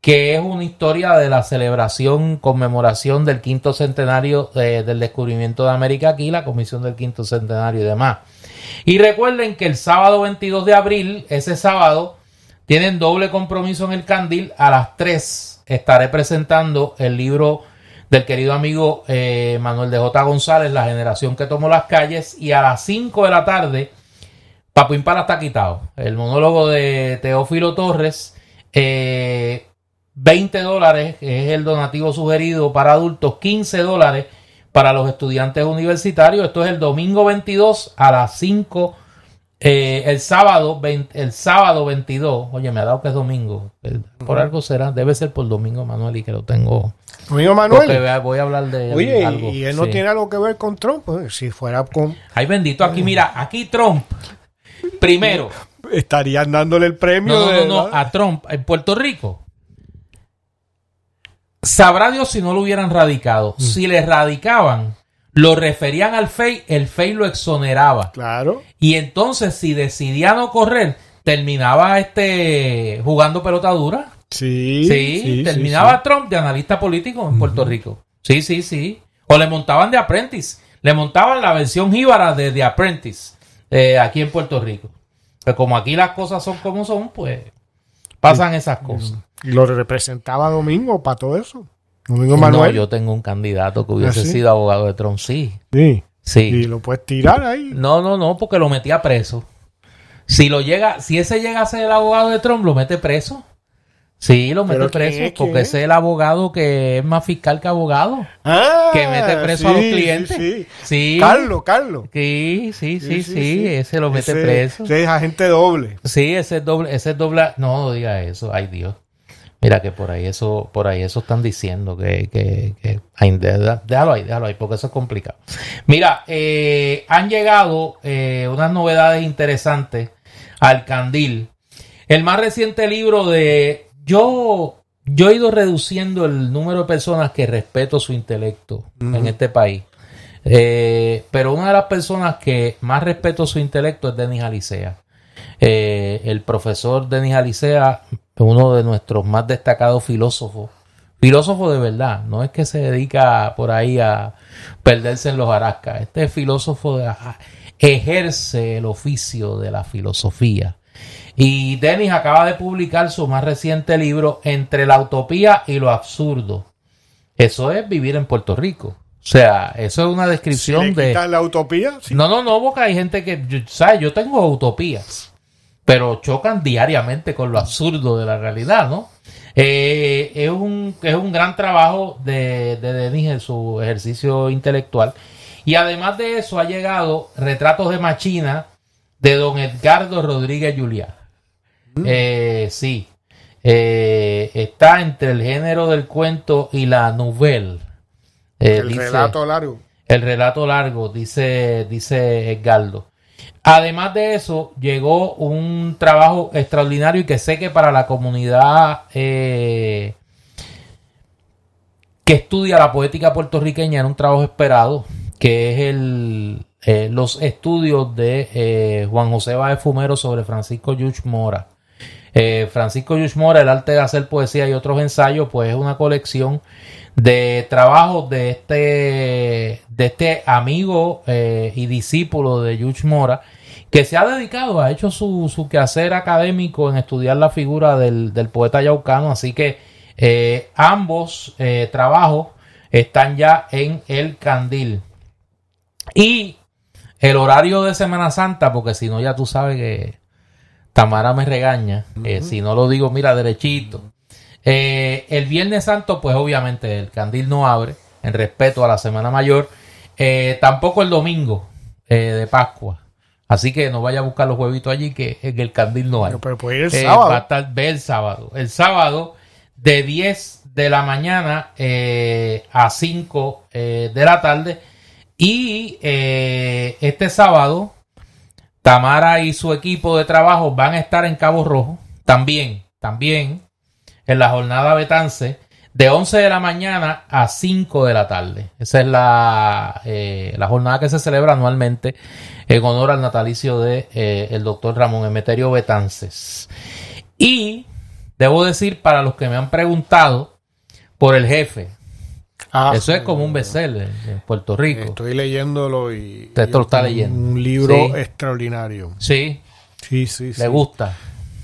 que es una historia de la celebración, conmemoración del quinto centenario eh, del descubrimiento de América aquí, la comisión del quinto centenario y demás. Y recuerden que el sábado 22 de abril, ese sábado, tienen doble compromiso en el Candil. A las 3 estaré presentando el libro del querido amigo eh, Manuel de J. González, La generación que tomó las calles. Y a las 5 de la tarde, Papo Impala está quitado. El monólogo de Teófilo Torres. 20 eh, dólares es el donativo sugerido para adultos, 15 dólares para los estudiantes universitarios. Esto es el domingo 22 a las 5 eh, el sábado el sábado 22, oye, me ha dado que es domingo. Por algo será, debe ser por domingo, Manuel, y que lo tengo. Domingo Manuel. Porque voy a hablar de oye, algo. Y él no tiene algo que ver con Trump, pues, si fuera con. Ay, bendito, aquí, mira, aquí Trump. Primero. Estarían dándole el premio. No, no, no, a Trump en Puerto Rico. Sabrá Dios si no lo hubieran radicado. Mm. Si le radicaban, lo referían al FEI, el FEI lo exoneraba. Claro. Y entonces, si decidía no correr, terminaba este jugando pelota dura. Sí. Sí, terminaba Trump de analista político en Puerto Rico. Sí, sí, sí. O le montaban de Apprentice. Le montaban la versión jíbara de The Apprentice eh, aquí en Puerto Rico. Pero como aquí las cosas son como son, pues pasan esas cosas. Y lo representaba Domingo para todo eso. No, yo tengo un candidato que hubiese ¿Ah, sido abogado de Trump, sí. Sí. Sí. Y lo puedes tirar ahí. No, no, no, porque lo metía preso. Si lo llega, si ese llega a ser el abogado de Trump, lo mete preso. Sí, lo mete preso, porque ese es el abogado que es más fiscal que abogado. Ah, que mete preso a los clientes. Sí, sí. Carlos, Carlos. Sí, sí, sí, sí, ese lo mete preso. Ese es agente doble. Sí, ese es doble, ese es doble. No, no diga eso, ay Dios. Mira que por ahí eso, por ahí eso están diciendo que, que, que déjalo ahí, déjalo ahí, porque eso es complicado. Mira, eh, han llegado eh, unas novedades interesantes al candil. El más reciente libro de yo, yo he ido reduciendo el número de personas que respeto su intelecto en este país. Eh, pero una de las personas que más respeto su intelecto es Denis Alicea. el profesor Denis Alicea uno de nuestros más destacados filósofos. Filósofo de verdad, no es que se dedica por ahí a perderse en los arascas. Este filósofo ejerce el oficio de la filosofía. Y Denis acaba de publicar su más reciente libro, Entre la utopía y lo absurdo. Eso es vivir en Puerto Rico. O sea, eso es una descripción de. la utopía? No, no, no, porque hay gente que. ¿Sabes? Yo tengo utopías pero chocan diariamente con lo absurdo de la realidad, ¿no? Eh, es, un, es un gran trabajo de, de Denis en su ejercicio intelectual. Y además de eso ha llegado Retratos de Machina de don Edgardo Rodríguez Juliá. Mm. Eh, sí, eh, está entre el género del cuento y la novela. el relato largo. El relato largo, dice, dice Edgardo. Además de eso, llegó un trabajo extraordinario y que sé que para la comunidad eh, que estudia la poética puertorriqueña era un trabajo esperado, que es el, eh, los estudios de eh, Juan José Báez Fumero sobre Francisco Yuch Mora. Francisco Yuch Mora, El arte de hacer poesía y otros ensayos, pues es una colección de trabajos de este, de este amigo y discípulo de Yuch Mora, que se ha dedicado, ha hecho su, su quehacer académico en estudiar la figura del, poeta yaucano, así que eh, ambos eh, trabajos están ya en el candil. Y el horario de Semana Santa, porque si no ya tú sabes que Tamara me regaña, eh, si no lo digo, mira, derechito. El Viernes Santo, pues obviamente el candil no abre, en respeto a la Semana Mayor. tampoco el domingo de Pascua. Así que no vaya a buscar los huevitos allí, que en el candil no hay. Pero, puede ir el eh, sábado. Va a estar, ve el sábado. El sábado de 10 de la mañana eh, a 5 eh, de la tarde. Y este sábado, Tamara y su equipo de trabajo van a estar en Cabo Rojo. También, también en la jornada Betance de 11 de la mañana a 5 de la tarde. Esa es la, eh, la jornada que se celebra anualmente en honor al natalicio de eh, el doctor Ramón Emeterio Betances. Y debo decir, para los que me han preguntado por el jefe, ah, eso es como un bestseller en Puerto Rico. Estoy leyéndolo y. Usted lo está leyendo. Un libro extraordinario. Sí. Sí, sí, sí. Le gusta.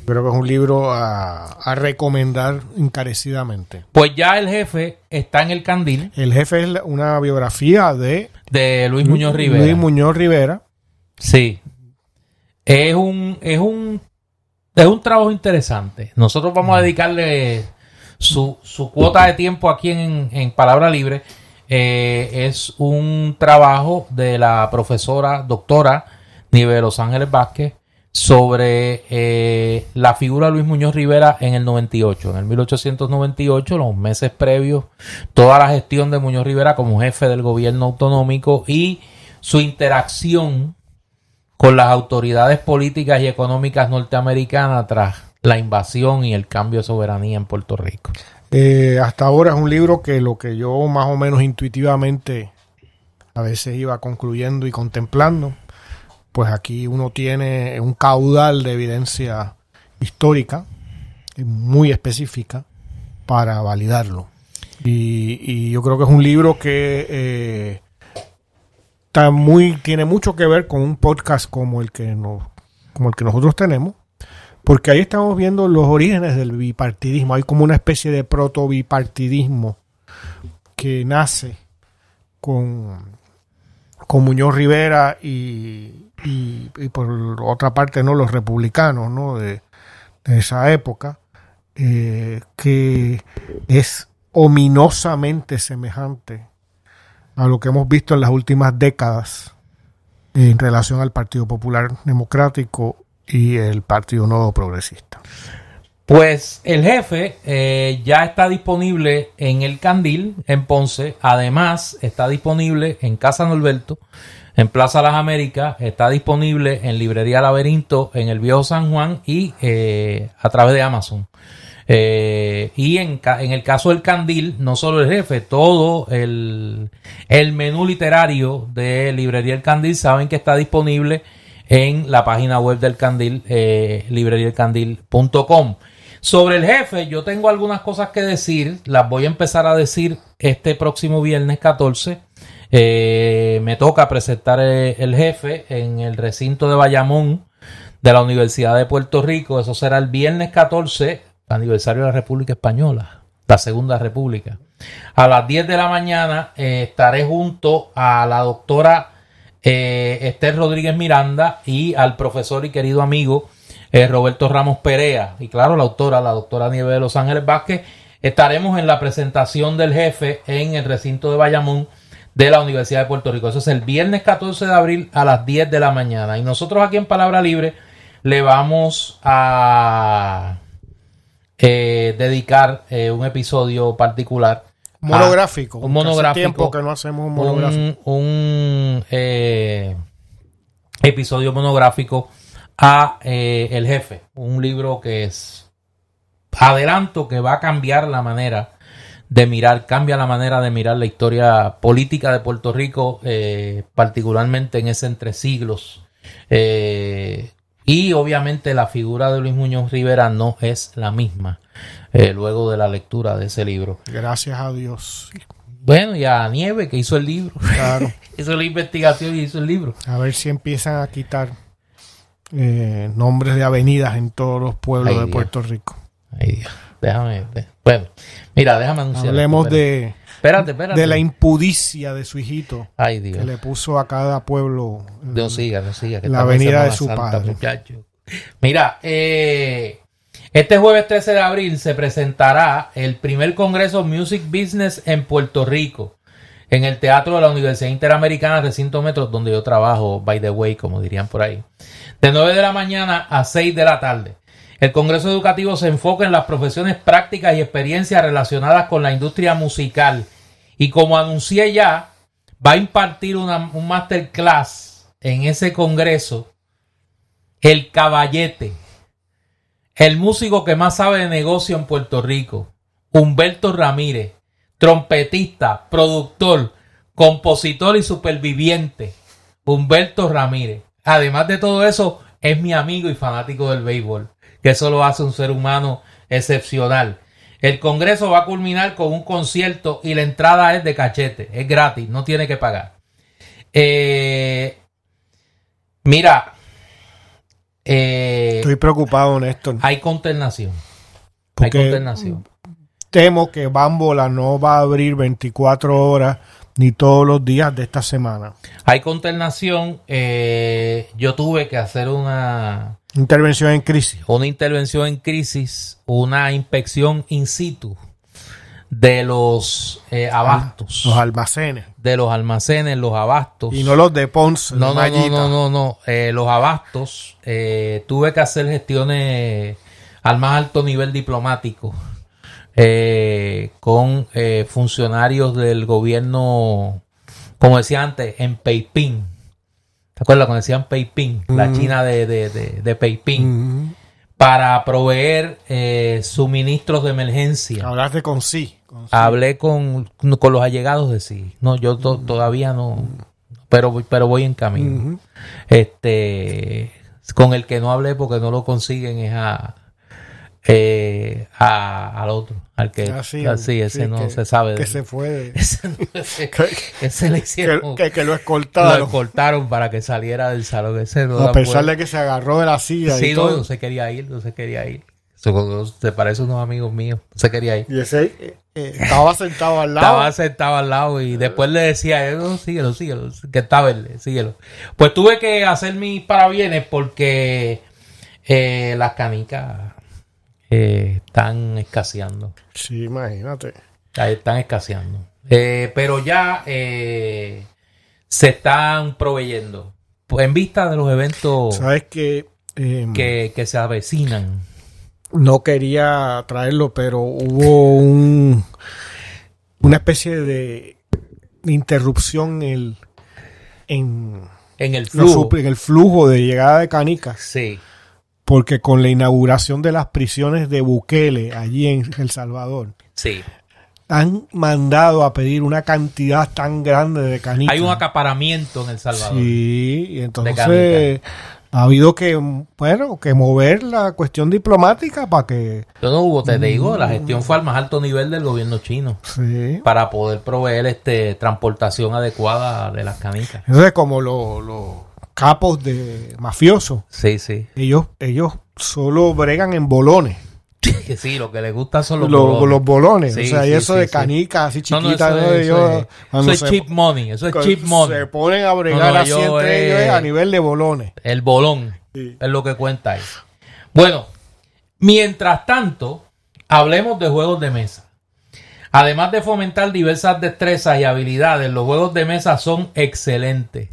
Creo que es un libro a, recomendar encarecidamente. Pues ya el jefe está en el candil. El jefe es una biografía de... De Luis Muñoz Rivera. Luis Muñoz Rivera. Sí. Es un, es un, es un trabajo interesante. Nosotros vamos a dedicarle su, cuota de tiempo aquí en, en Palabra Libre. Eh, es un trabajo de la profesora doctora Nivel Los Ángeles Vázquez sobre eh, la figura de Luis Muñoz Rivera en el 98. En el 1898, los meses previos, toda la gestión de Muñoz Rivera como jefe del gobierno autonómico y su interacción con las autoridades políticas y económicas norteamericanas tras la invasión y el cambio de soberanía en Puerto Rico. Eh, hasta ahora es un libro que lo que yo más o menos intuitivamente a veces iba concluyendo y contemplando pues aquí uno tiene un caudal de evidencia histórica muy específica para validarlo. Y, yo creo que es un libro que eh, está muy, tiene mucho que ver con un podcast como el que nos, como el que nosotros tenemos, porque ahí estamos viendo los orígenes del bipartidismo. Hay como una especie de proto bipartidismo que nace con, con Muñoz Rivera y, y, por otra parte no los republicanos ¿no? de, esa época, eh, que es ominosamente semejante a lo que hemos visto en las últimas décadas en relación al Partido Popular Democrático y el Partido Nuevo Progresista. Pues el jefe eh, ya está disponible en el Candil, en Ponce. Además, está disponible en Casa Norberto en Plaza Las Américas, está disponible en Librería Laberinto, en el Viejo San Juan y eh, a través de Amazon. Eh, y en, el caso del Candil, no solo el jefe, todo el, menú literario de Librería El Candil saben que está disponible en la página web del Candil, eh. Sobre el jefe, yo tengo algunas cosas que decir, las voy a empezar a decir este próximo viernes 14 eh, me toca presentar eh, el, jefe en el recinto de Bayamón de la Universidad de Puerto Rico. Eso será el viernes 14, aniversario de la República Española, la Segunda República. A las 10 de la mañana eh, estaré junto a la doctora Esther Rodríguez Miranda y al profesor y querido amigo Roberto Ramos Perea. Y claro, la autora, la doctora Nieves de Los Ángeles Vázquez. Estaremos en la presentación del jefe en el recinto de Bayamón de la Universidad de Puerto Rico. Eso es el viernes 14 de abril a las 10 de la mañana. Y nosotros aquí en Palabra Libre le vamos a eh, dedicar eh, un episodio particular. Monográfico. Un monográfico. tiempo que no hacemos un monográfico. Un, un, eh, episodio monográfico a eh, El Jefe, un libro que es adelanto que va a cambiar la manera de mirar, cambia la manera de mirar la historia política de Puerto Rico, eh, particularmente en ese entre siglos. Eh, y obviamente la figura de Luis Muñoz Rivera no es la misma eh, luego de la lectura de ese libro. Gracias a Dios. Bueno, y a Nieve que hizo el libro. Claro. [LAUGHS] hizo la investigación y hizo el libro. A ver si empiezan a quitar eh, nombres de avenidas en todos los pueblos Ay, de Dios. Puerto Rico. Ay, Dios. Déjame. bueno, mira, déjame anunciar. Hablemos esto, de, Espérate, espérate. de la impudicia de su hijito Ay, Dios. que le puso a cada pueblo. No siga, no siga. que La avenida de su Santa, padre. muchacho. Mira, eh, este jueves 13 de abril se presentará el primer Congreso Music Business en Puerto Rico, en el Teatro de la Universidad Interamericana Recinto Metro, donde yo trabajo, by the way, como dirían por ahí, de 9 de la mañana a 6 de la tarde. El Congreso Educativo se enfoca en las profesiones prácticas y experiencias relacionadas con la industria musical. Y como anuncié ya, va a impartir una- un masterclass en ese congreso el caballete, el músico que más sabe de negocio en Puerto Rico, Humberto Ramírez, trompetista, productor, compositor y superviviente, Humberto Ramírez. Además de todo eso, es mi amigo y fanático del béisbol, que eso lo hace un ser humano excepcional. El congreso va a culminar con un concierto y la entrada es de cachete, es gratis, no tiene que pagar. Eh, mira, eh, Estoy preocupado, Néstor. hay consternación. Hay consternación. Temo que Bambola no va a abrir 24 horas ni todos los días de esta semana. Hay consternación. eh, yo tuve que hacer una, Intervención en crisis. una intervención en crisis, una inspección in situ de los eh, abastos, Los almacenes. de los almacenes, los abastos. Y no los de Ponce. No, no, no, no, no, no. Eh, los abastos, eh, tuve que hacer gestiones al más alto nivel diplomático eh, con eh, funcionarios del gobierno, como decía antes, en Peipín. ¿Te acuerdas cuando decían Peipín? La China de, de, de, de. Para proveer eh, suministros de emergencia. Hablaste con sí. con sí. Hablé con, con los allegados de sí. No, yo to- todavía no. Pero, voy- pero voy en camino. Este. Con el que no hablé porque no lo consiguen es a. eh, a- al otro. Al que. Ah, sí, así, ese sí, no que- se sabe. Que de- se fue. [LAUGHS] ese, [LAUGHS] [LAUGHS] ese- que, ese le hicieron. que- que lo lo escoltaron. para que saliera del salón. Ese no a pesar puede- de que se agarró de la silla Sí, y no, todo. no se quería ir, no se quería ir. Se parece a unos amigos míos. No se quería ir. Y ese eh, eh, estaba sentado al lado. Estaba sentado al lado y después le decía, eh, no, síguelo, síguelo, que está verde, síguelo. Pues tuve que hacer mis parabienes porque eh, las canicas eh, están escaseando. Sí, imagínate. Están escaseando. Eh, pero ya eh, se están proveyendo. Pues en vista de los eventos Sabes que, eh, que, que se avecinan. no quería traerlo, pero hubo un, una especie de interrupción en el, en, En el flujo. en el flujo de llegada de canicas, Sí. Porque con la inauguración de las prisiones de Bukele allí en El Salvador, Sí. han mandado a pedir una cantidad tan grande de canicas. Hay un acaparamiento en El Salvador. Sí, y entonces ha habido que, bueno, que mover la cuestión diplomática para que, Yo no hubo, te digo, la gestión fue al más alto nivel del gobierno chino sí. para poder proveer este transportación adecuada de las canicas. Entonces, como los los capos de mafiosos, Sí, sí. ellos, ellos solo bregan en bolones. [LAUGHS] Sí, lo que les gusta son los Los, bolones. los bolones. Sí, o sea, y eso sí, de canicas así No, no, chiquitas. eso ¿no? es, Ellos, eso es- se- cheap money, eso es cheap money. Se ponen a bregar así yo, entre ellos eh, eh, a nivel de bolones. El bolón es lo que cuenta ahí. Bueno, mientras tanto, hablemos de juegos de mesa. Además de fomentar diversas destrezas y habilidades, los juegos de mesa son excelentes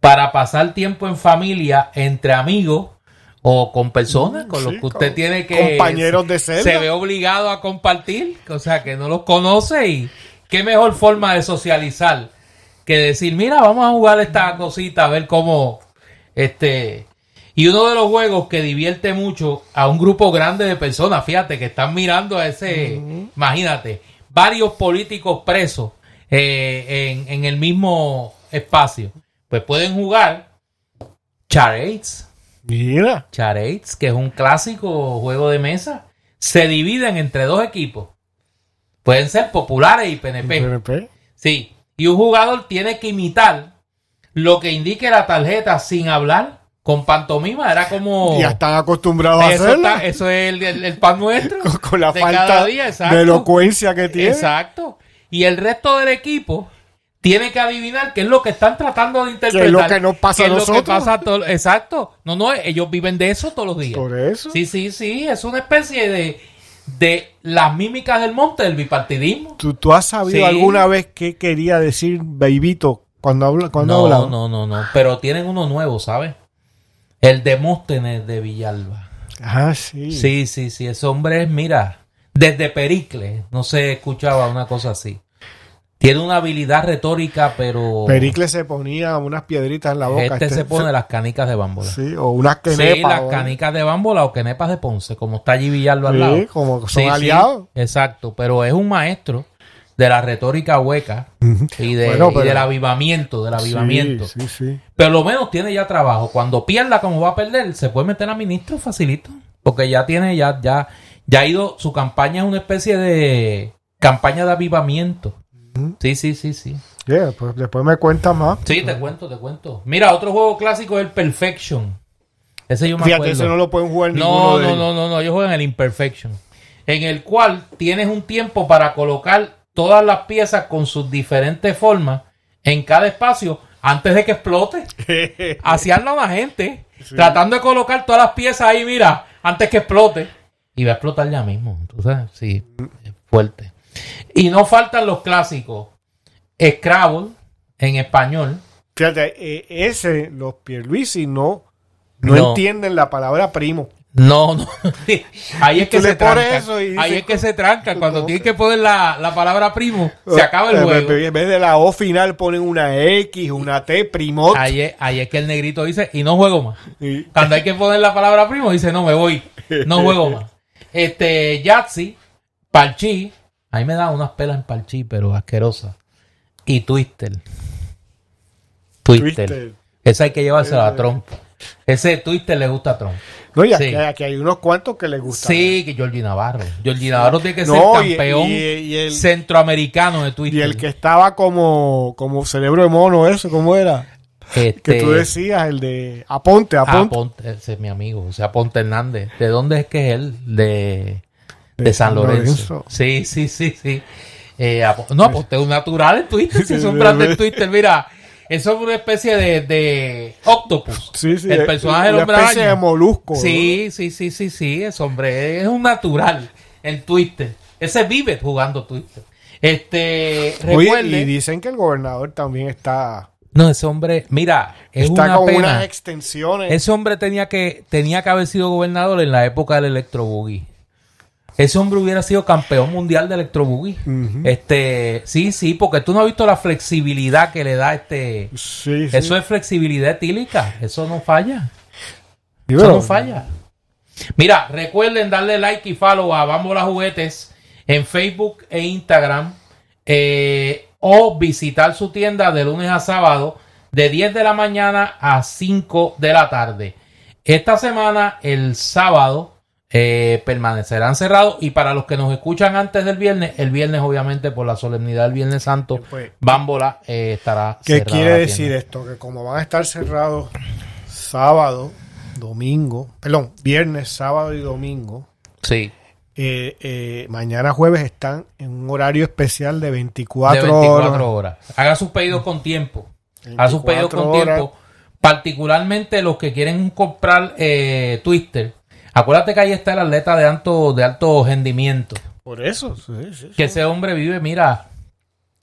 para pasar tiempo en familia, entre amigos o con personas con los que usted tiene que compañeros de celda. se ve obligado a compartir, o sea que no los conoce y qué mejor forma de socializar que decir, mira, vamos a jugar esta cosita a ver cómo Este, y uno de los juegos que divierte mucho a un grupo grande de personas, fíjate, que están mirando a ese, imagínate, varios políticos presos eh, en, en el mismo espacio. Pues pueden jugar charades. Mira. Charades, que es un clásico juego de mesa. Se dividen entre dos equipos. Pueden ser populares y PNP. PNP. Sí. Y un jugador tiene que imitar lo que indique la tarjeta sin hablar. Con pantomima era como... Ya están acostumbrados a hacerlo. está- eso es el, el- el pan nuestro. con, [LAUGHS] con la de falta cada día, de elocuencia que tiene. Exacto. Y el resto del equipo tiene que adivinar qué es lo que están tratando de interpretar. es lo que nos pasa a es lo que nosotros. pasa todo- Exacto. No, no, ellos viven de eso todos los días. Por eso. Sí, sí, sí. Es una especie de, de las mímicas del monte del bipartidismo. ¿Tú, tú has sabido Sí. alguna vez qué quería decir Beibito cuando habla cuando No, hablaba? no, no, no. Pero tienen uno nuevo, ¿sabes? El Demóstenes de Villalba. Ah, sí. Sí, sí, sí. Ese hombre es, mira, desde Pericles no se escuchaba una cosa así. Tiene una habilidad retórica, pero Pericles se ponía unas piedritas en la boca. este se pone las canicas de bámbola. Sí, o unas Sí, quenepas. las o- canicas de bámbola o quenepas de Ponce, como está allí Villalba al Sí, lado. como son Sí, sí, aliados. exacto, pero es un maestro de la retórica hueca y, de, Bueno, y pero- del avivamiento, del avivamiento. Sí, sí, sí. Pero lo menos tiene ya trabajo. Cuando pierda como va a perder, se puede meter a ministro facilito. Porque ya tiene, ya, ya, ya ha ido, su campaña es una especie de campaña de avivamiento. Sí, sí, sí, sí. Yeah, pues después me cuentas más. Sí, te cuento, te cuento. Mira, otro juego clásico es el Perfection. Ese yo me Fíjate, acuerdo. ese no lo pueden jugar ninguno No, de no, ellos. no, no, no, yo juego en el Imperfection. En el cual tienes un tiempo para colocar todas las piezas con sus diferentes formas en cada espacio antes de que explote. [LAUGHS] Anda la gente, tratando de colocar todas las piezas ahí, mira, antes que explote. Y va a explotar ya mismo, tú sabes, sí, es fuerte. Y no faltan los clásicos. Scrabble, en español. Fíjate, eh, ese, los Pierluisi no, no, No. entienden la palabra primo. No, no. [LAUGHS] Ahí es que se tranca. eso y dice- Ahí es que se tranca. Cuando tienes que poner la, la palabra primo, se acaba el juego. En vez de la O final ponen una X, una T, primot. Ahí es, ahí es que el negrito dice, y no juego más. Y- Cuando hay que poner la palabra primo, dice, no, me voy. No juego más. [LAUGHS] Este, Yahtzee, Parchí. Ahí me da unas pelas en Parchí, pero asquerosas. Y Twister. Twister. Twister. Ese hay que llevárselo a Trump. Ese Twister le gusta a Trump. No, y aquí, Sí. aquí hay unos cuantos que les gustan. Sí, que Georgie Navarro. Georgie Navarro tiene que ser No, y- campeón y- y el- centroamericano de Twitter. Y el que estaba como, como cerebro de mono, eso, ¿cómo era? Este, Que tú decías, el de Aponte, Aponte. Aponte, ese es mi amigo, o sea, Aponte Hernández. ¿De dónde es que es él? De, de, De San San Lorenzo. Lorenzo. Sí, sí, sí, sí. Eh, no, Aponte es un natural en Twitter, si es un brand en Twitter. Mira, eso es una especie de, de octopus. Sí, sí. El eh, personaje del una hombre especie araña. de molusco. ¿no? Sí, sí, sí, sí, sí, ese hombre es un natural en Twitter. Ese vive jugando Twitter. Este, Oye, recuerde, y dicen que el gobernador también está, no, ese hombre, mira, es está una con pena. unas extensiones. Ese hombre tenía que, tenía que haber sido gobernador en la época del electrobuggy. Ese hombre hubiera sido campeón mundial de electrobuggy. Ujú. Este, sí, sí, porque tú no has visto la flexibilidad que le da este. Sí, sí. Eso es flexibilidad etílica. Eso no falla. Eso no falla. Mira, recuerden darle like y follow a Bambola Juguetes en Facebook e Instagram. eh, o visitar su tienda de lunes a sábado de 10 de la mañana a 5 de la tarde. Esta semana, el sábado, eh, permanecerán cerrados. Y para los que nos escuchan antes del viernes, el viernes, obviamente, por la solemnidad del Viernes Santo, Pues, Bambola eh, estará ¿Qué cerrada quiere decir esto? Que como van a estar cerrados sábado, domingo, perdón, viernes, sábado y domingo, Sí. eh, eh, mañana jueves están en un horario especial de 24, de 24 horas. horas. Haga sus pedidos con tiempo. Haga sus pedidos 24 con horas. tiempo. Particularmente los que quieren comprar eh, Twister. Acuérdate que ahí está el atleta de alto, de alto rendimiento. Por eso, sí, sí, Que ese hombre vive, mira.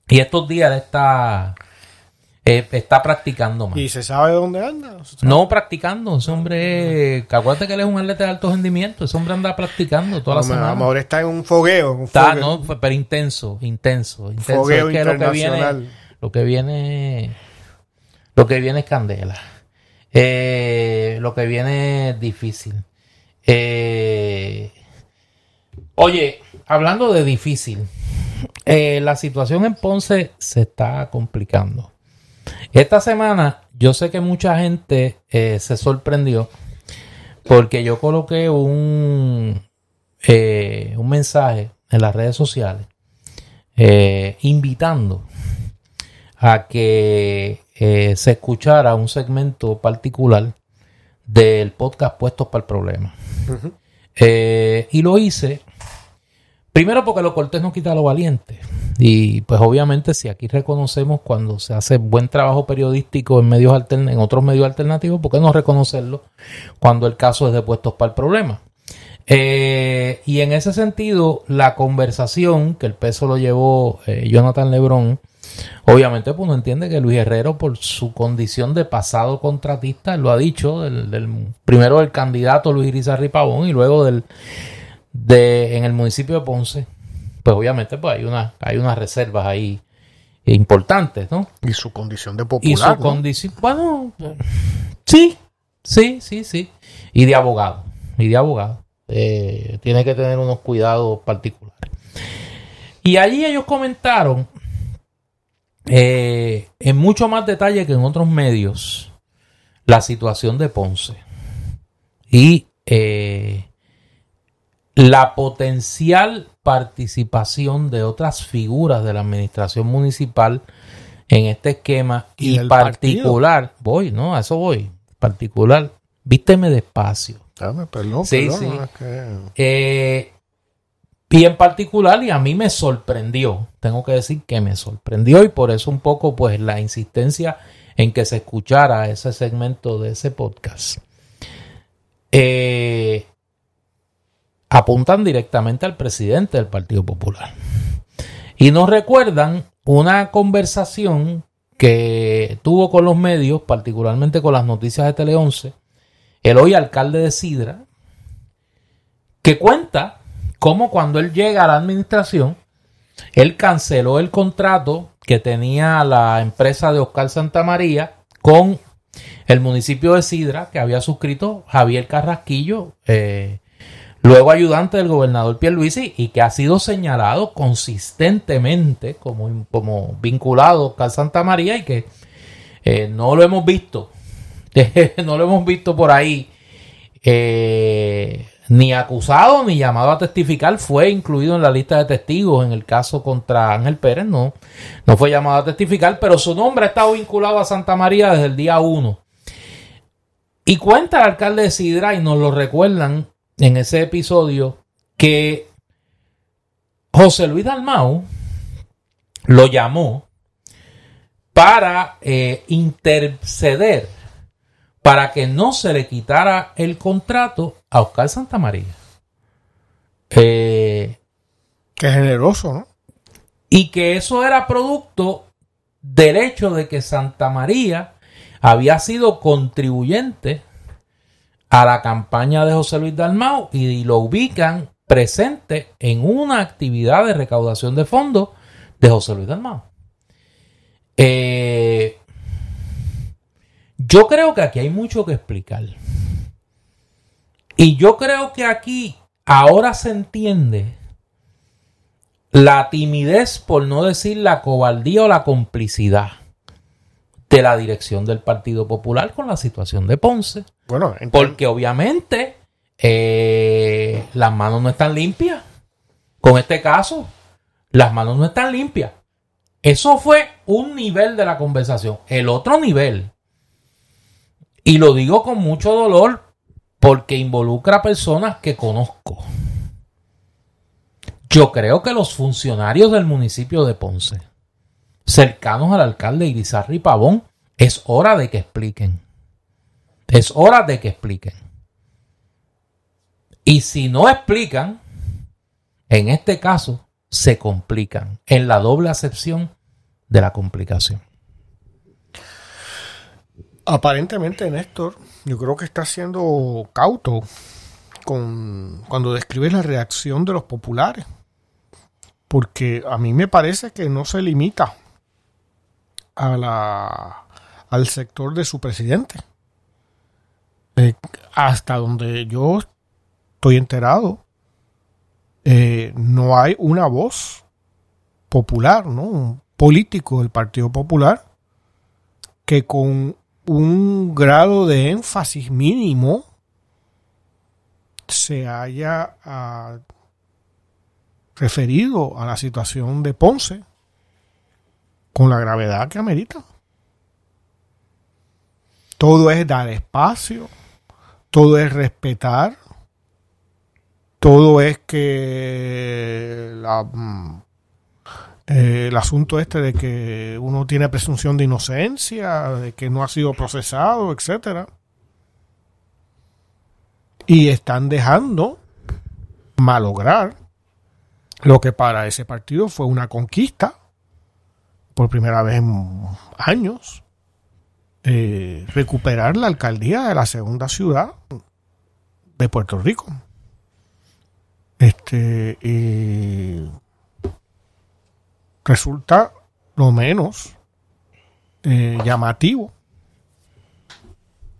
Y estos días él está, eh, está practicando más. ¿Y se sabe dónde anda? No practicando. Ese hombre, que acuérdate que él es un atleta de alto rendimiento. Ese hombre anda practicando toda la A lo semana. mejor está en un fogueo. un Está, fogueo. no, pero intenso, intenso, intenso. Fogueo Es que lo que viene, internacional. lo que viene, lo que viene es candela. Eh, lo que viene es difícil. Eh, oye, hablando de difícil, eh, la situación en Ponce se está complicando. Esta semana yo sé que mucha gente se sorprendió porque yo coloqué un, un mensaje en las redes sociales invitando a que eh, se escuchara un segmento particular del podcast Puestos para el Problema. Eh, y lo hice, primero porque lo cortés no quita lo valiente. Y pues obviamente si aquí reconocemos cuando se hace buen trabajo periodístico en medios en otros medios alternativos, ¿por qué no reconocerlo cuando el caso es de Puestos para el Problema? Eh, y en ese sentido, la conversación que el peso lo llevó Jonathan Lebron Obviamente, pues uno entiende que Luis Herrero, por su condición de pasado contratista, lo ha dicho, del, primero del candidato Luis Irizarry Pavón y luego del de en el municipio de Ponce, pues obviamente pues hay una, hay unas reservas ahí importantes, ¿no? Y su condición de popular. Y su condición, bueno, sí, sí, sí, sí. Y de abogado, y de abogado. Eh, tiene que tener unos cuidados particulares. Y allí ellos comentaron eh, en mucho más detalle que en otros medios la situación de Ponce y eh, la potencial participación de otras figuras de la administración municipal en este esquema y, particular, voy, no, a eso voy, particular, vísteme despacio. Dame, perdón, sí, sí. Eh, y en particular, y a mí me sorprendió, tengo que decir que me sorprendió y por eso un poco pues la insistencia en que se escuchara ese segmento de ese podcast. Eh, apuntan directamente al presidente del Partido Popular. Y nos recuerdan una conversación que tuvo con los medios, particularmente con las noticias de Tele 11, el hoy alcalde de Sidra, que cuenta como cuando él llega a la administración, él canceló el contrato que tenía la empresa de Oscar Santamaría con el municipio de Sidra, que había suscrito Javier Carrasquillo, eh, luego ayudante del gobernador Pierluisi, y que ha sido señalado consistentemente como, como vinculado a Oscar Santamaría y que eh, no lo hemos visto, [LAUGHS] no lo hemos visto por ahí. Eh, ni acusado ni llamado a testificar, fue incluido en la lista de testigos en el caso contra Ángel Pérez, no, no fue llamado a testificar, pero su nombre ha estado vinculado a Santa María desde el día 1. Y cuenta el alcalde de Sidra, y nos lo recuerdan en ese episodio, que José Luis Dalmau lo llamó para eh, interceder para que no se le quitara el contrato a Oscar Santamaría. Eh, Qué generoso, ¿no? Y que eso era producto del hecho de que Santa María había sido contribuyente a la campaña de José Luis Dalmau y lo ubican presente en una actividad de recaudación de fondos de José Luis Dalmau. Eh, yo creo que aquí hay mucho que explicar. Y yo creo que aquí ahora se entiende la timidez, por no decir la cobardía o la complicidad de la dirección del Partido Popular con la situación de Ponce. Bueno, porque obviamente eh, las manos no están limpias. Con este caso, las manos no están limpias. Eso fue un nivel de la conversación. El otro nivel y lo digo con mucho dolor porque involucra a personas que conozco. Yo creo que los funcionarios del municipio de Ponce, cercanos al alcalde Irizarry Pavón, es hora de que expliquen. Es hora de que expliquen. Y si no explican, en este caso, se complican en la doble acepción de la complicación. Aparentemente, Néstor, yo creo que está siendo cauto con, cuando describe la reacción de los populares. Porque a mí me parece que no se limita a la, al sector de su presidente. eh, hasta donde yo estoy enterado, eh, no hay una voz popular, ¿no? Un político del Partido Popular que con un grado de énfasis mínimo se haya ah, referido a la situación de Ponce con la gravedad que amerita. Todo es dar espacio, todo es respetar, todo es que mm, eh, el asunto este de que uno tiene presunción de inocencia, de que no ha sido procesado, etcétera. Y están dejando malograr lo que para ese partido fue una conquista por primera vez en años recuperar la alcaldía de la segunda ciudad de Puerto Rico. Este resulta lo menos eh, llamativo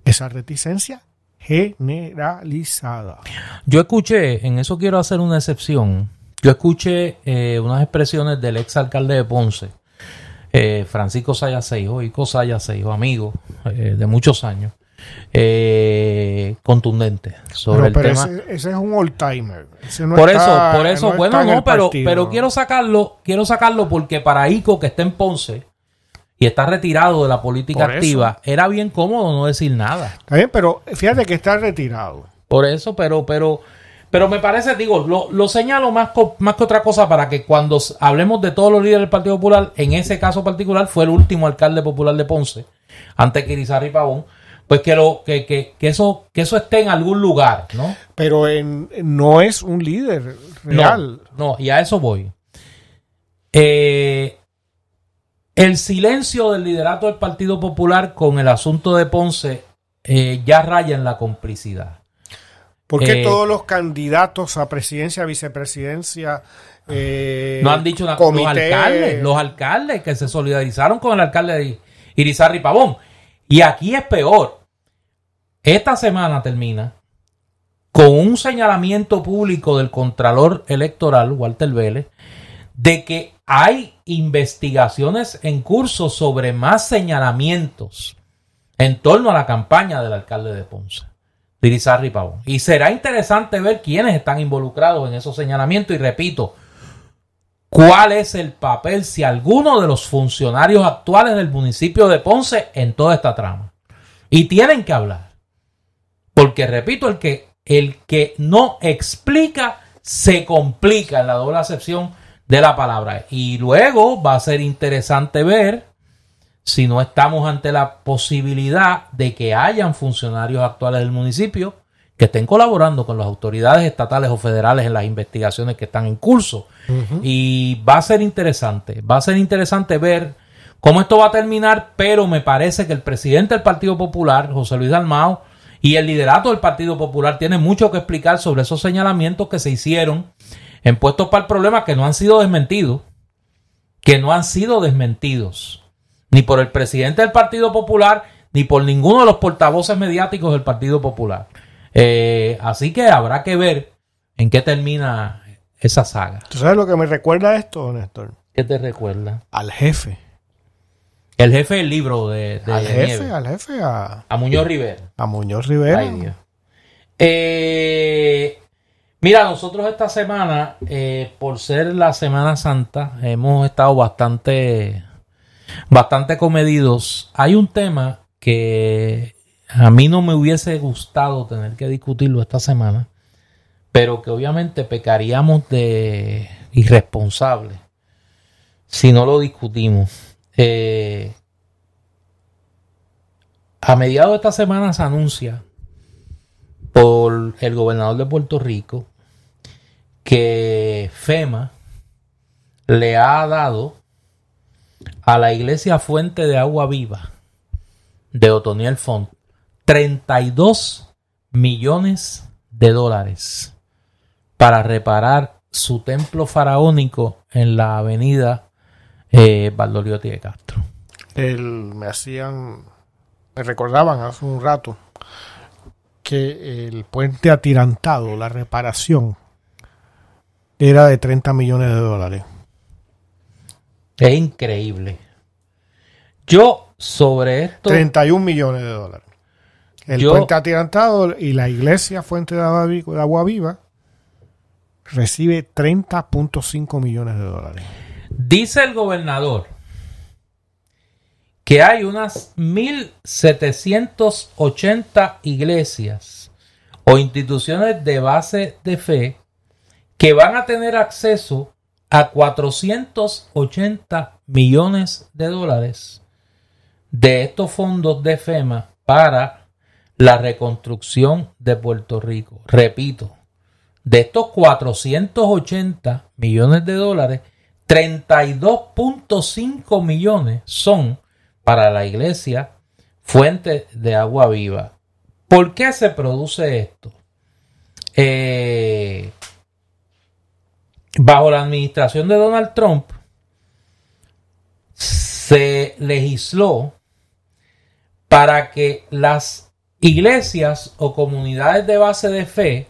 esa reticencia generalizada. Yo escuché, en eso quiero hacer una excepción. Yo escuché eh, unas expresiones del ex alcalde de Ponce, eh, Francisco Sayaseijo, Ico Sayaseijo, amigo eh, de muchos años, eh, contundente sobre el tema. Ese, es un old timer. por eso, por eso, bueno, no, pero, pero quiero sacarlo, quiero sacarlo porque para Ico que está en Ponce y está retirado de la política activa, era bien cómodo no decir nada. Está bien, pero fíjate que está retirado. Por eso, pero, pero pero me parece, digo, lo, señalo más, más que otra cosa para que cuando hablemos de todos los líderes del Partido Popular, en ese caso particular fue el último alcalde popular de Ponce, antes que Irizarry Pavón, pues que, lo, que, que, que, eso, que eso esté en algún lugar, ¿no? Pero en, no es un líder real. No, y a eso voy. Eh, el silencio del liderato del Partido Popular con el asunto de Ponce eh, ya raya en la complicidad. ¿Por qué eh, todos los candidatos a presidencia, vicepresidencia, eh, no han dicho nada? Los alcaldes, los alcaldes que se solidarizaron con el alcalde de Irizarry Pavón. Y aquí es peor. Esta semana termina con un señalamiento público del Contralor Electoral, Walter Vélez, de que hay investigaciones en curso sobre más señalamientos en torno a la campaña del alcalde de Ponce. Irizarry Pavón. Y será interesante ver quiénes están involucrados en esos señalamientos. Y repito, cuál es el papel, si alguno de los funcionarios actuales del municipio de Ponce en toda esta trama. Y tienen que hablar. Porque repito, el que, el que no explica se complica en la doble acepción de la palabra. Y luego va a ser interesante ver si no estamos ante la posibilidad de que hayan funcionarios actuales del municipio que estén colaborando con las autoridades estatales o federales en las investigaciones que están en curso. Y va a ser interesante, va a ser interesante ver cómo esto va a terminar, pero me parece que el presidente del Partido Popular, José Luis Dalmao, y el liderato del Partido Popular tienen mucho que explicar sobre esos señalamientos que se hicieron en puestos para el problema que no han sido desmentidos, que no han sido desmentidos ni por el presidente del Partido Popular, ni por ninguno de los portavoces mediáticos del Partido Popular. Eh, así que habrá que ver en qué termina esa saga. ¿Tú sabes lo que me recuerda esto, Néstor? ¿Qué te recuerda? Al jefe. El jefe del libro de, al jefe, al jefe, a, a Muñoz Rivera. A Muñoz Rivera. Eh, mira, nosotros esta semana, eh, por ser la Semana Santa, hemos estado bastante bastante comedidos. Hay un tema que a mí no me hubiese gustado tener que discutirlo esta semana, pero que obviamente pecaríamos de irresponsable si no lo discutimos. Eh, a mediados de esta semana se anuncia por el gobernador de Puerto Rico que FEMA le ha dado a la iglesia Fuente de Agua Viva de Otoniel Font 32 millones de dólares para reparar su templo faraónico en la avenida eh, Valdoriotti de Castro. me hacían, me recordaban hace un rato que el puente atirantado, la reparación, era de 30 millones de dólares. Es increíble. Yo sobre esto... 31 millones de dólares. El puente atirantado y la iglesia Fuente de Agua Viva recibe 30.5 millones de dólares. Dice el gobernador que hay unas 1.780 iglesias o instituciones de base de fe que van a tener acceso a 480 millones de dólares de estos fondos de FEMA para la reconstrucción de Puerto Rico. Repito, de estos 480 millones de dólares, 32.5 millones son para la iglesia fuente de agua viva. ¿Por qué se produce esto? Eh, bajo la administración de Donald Trump se legisló para que las iglesias o comunidades de base de fe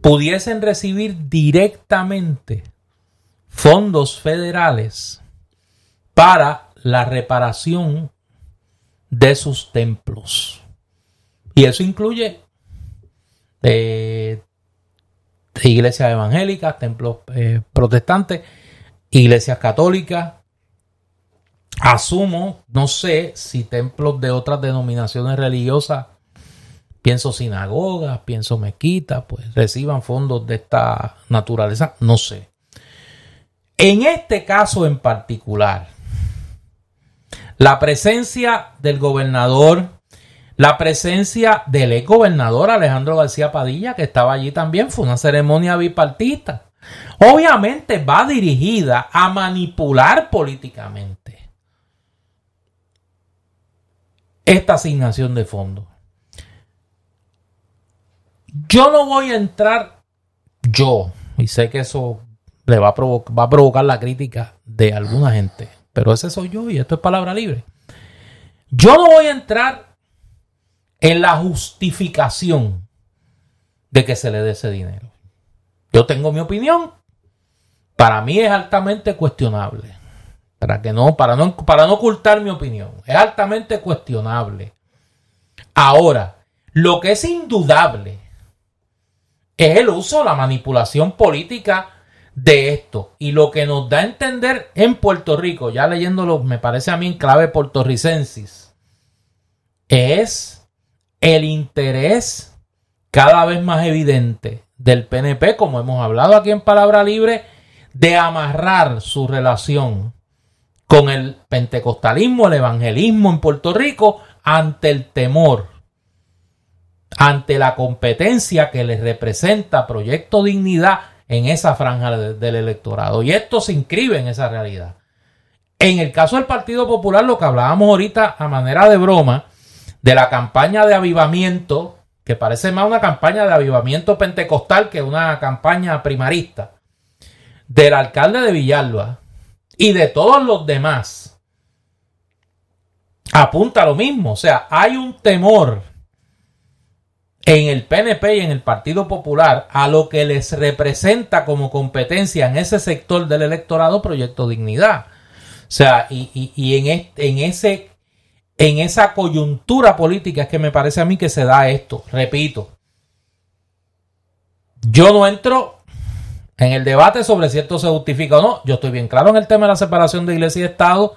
pudiesen recibir directamente fondos federales para la reparación de sus templos. Y eso incluye eh, iglesias evangélicas, templos eh, protestantes, iglesias católicas. Asumo, no sé si templos de otras denominaciones religiosas, pienso sinagogas, pienso mezquitas, pues reciban fondos de esta naturaleza, no sé. En este caso en particular, la presencia del gobernador, la presencia del ex gobernador Alejandro García Padilla, que estaba allí también, fue una ceremonia bipartita. Obviamente va dirigida a manipular políticamente esta asignación de fondos. Yo no voy a entrar, yo, y sé que eso le va a, va a provocar la crítica de alguna gente pero ese soy yo y esto es palabra libre. Yo no voy a entrar en la justificación de que se le dé ese dinero. Yo tengo mi opinión. Para mí es altamente cuestionable. Para que no, para no, para no ocultar mi opinión. Es altamente cuestionable. Ahora, lo que es indudable es el uso, la manipulación política de esto. Y lo que nos da a entender en Puerto Rico, ya leyéndolo, me parece a mí en clave puertorricensis, es el interés cada vez más evidente del PNP, como hemos hablado aquí en Palabra Libre, de amarrar su relación con el pentecostalismo, el evangelismo en Puerto Rico, ante el temor, ante la competencia que les representa Proyecto Dignidad en esa franja del electorado. Y esto se inscribe en esa realidad. En el caso del Partido Popular, lo que hablábamos ahorita a manera de broma, de la campaña de avivamiento, que parece más una campaña de avivamiento pentecostal que una campaña primarista, del alcalde de Villalba y de todos los demás, apunta lo mismo. O sea, hay un temor en el PNP y en el Partido Popular a lo que les representa como competencia en ese sector del electorado Proyecto Dignidad. O sea, y, en, en, ese, en esa coyuntura política es que me parece a mí que se da esto. Repito, yo no entro en el debate sobre si esto se justifica o no. Yo estoy bien claro en el tema de la separación de iglesia y Estado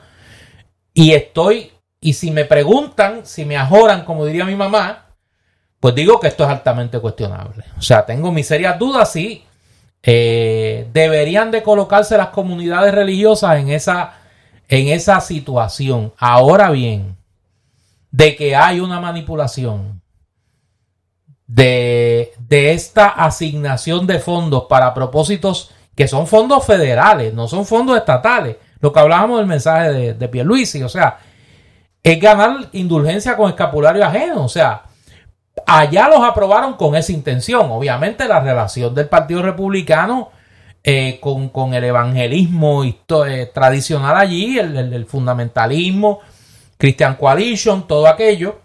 y estoy, y si me preguntan, si me ajoran, como diría mi mamá, pues digo que esto es altamente cuestionable. O sea, tengo mis serias dudas si eh, deberían de colocarse las comunidades religiosas en esa, en esa situación. Ahora bien, de que hay una manipulación de, de esta asignación de fondos para propósitos que son fondos federales, no son fondos estatales. Lo que hablábamos del mensaje de, de Pierluisi, o sea, es ganar indulgencia con escapulario ajeno, o sea, allá los aprobaron con esa intención. Obviamente la relación del Partido Republicano eh, con, el evangelismo eh, tradicional allí, el, fundamentalismo, Christian Coalition, todo aquello,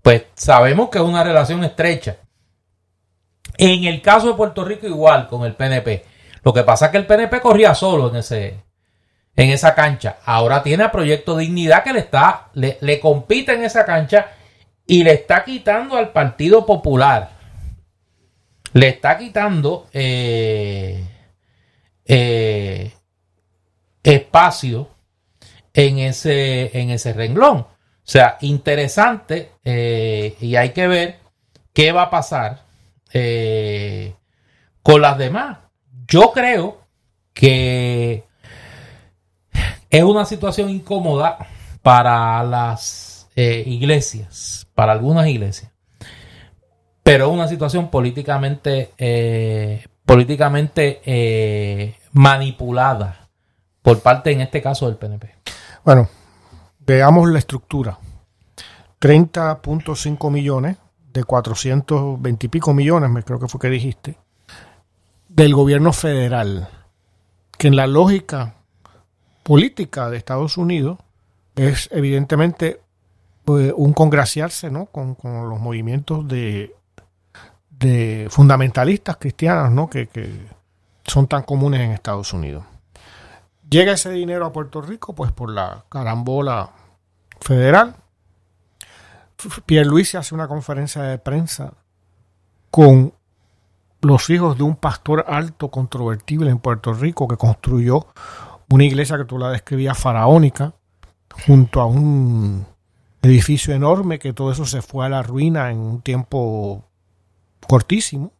pues sabemos que es una relación estrecha. En el caso de Puerto Rico igual con el PNP. Lo que pasa es que el PNP corría solo en ese en esa cancha. Ahora tiene a Proyecto Dignidad que le está le, le compite en esa cancha y le está quitando al Partido Popular. Le está quitando eh, eh, espacio en ese, en ese renglón. O sea, interesante eh, y hay que ver qué va a pasar con las demás. Yo creo que es una situación incómoda para las iglesias, para algunas iglesias pero una situación políticamente, eh, políticamente eh, manipulada por parte, en este caso, del PNP. Bueno, veamos la estructura. 30.5 millones de 420 y pico millones, me creo que fue que dijiste, del gobierno federal, que en la lógica política de Estados Unidos es evidentemente eh, un congraciarse ¿no? con, con los movimientos de de fundamentalistas cristianas, ¿no? Que, son tan comunes en Estados Unidos. Llega ese dinero a Puerto Rico, pues por la carambola federal. Pierre Luis hace una conferencia de prensa con los hijos de un pastor alto controvertible en Puerto Rico que construyó una iglesia que tú la describías faraónica junto a un edificio enorme que todo eso se fue a la ruina en un tiempo cortísimo,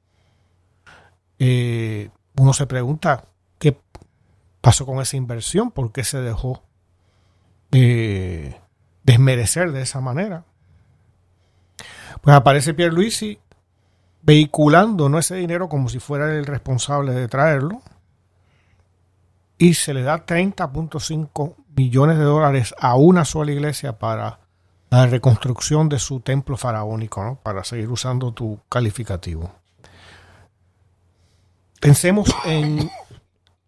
eh, uno se pregunta qué pasó con esa inversión, por qué se dejó eh, desmerecer de esa manera. Pues aparece Pierluisi vehiculando ¿no? ese dinero como si fuera el responsable de traerlo y se le da 30.5 millones de dólares a una sola iglesia para la reconstrucción de su templo faraónico, ¿no? para seguir usando tu calificativo. Pensemos en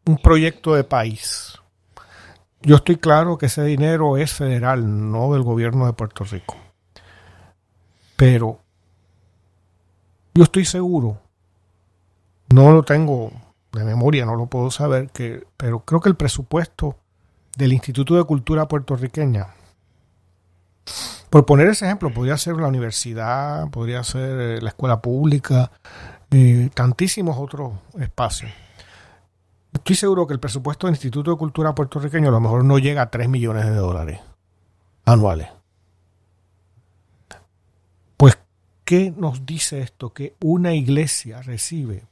un proyecto de país. Yo estoy claro que ese dinero es federal, no del gobierno de Puerto Rico. Pero yo estoy seguro, no lo tengo de memoria, no lo puedo saber, que, pero creo que el presupuesto del Instituto de Cultura puertorriqueña por poner ese ejemplo, podría ser la universidad, podría ser eh, la escuela pública, eh, tantísimos otros espacios. Estoy seguro que el presupuesto del Instituto de Cultura puertorriqueño a lo mejor no llega a 3 millones de dólares anuales. Pues, ¿qué nos dice esto? Que una iglesia recibe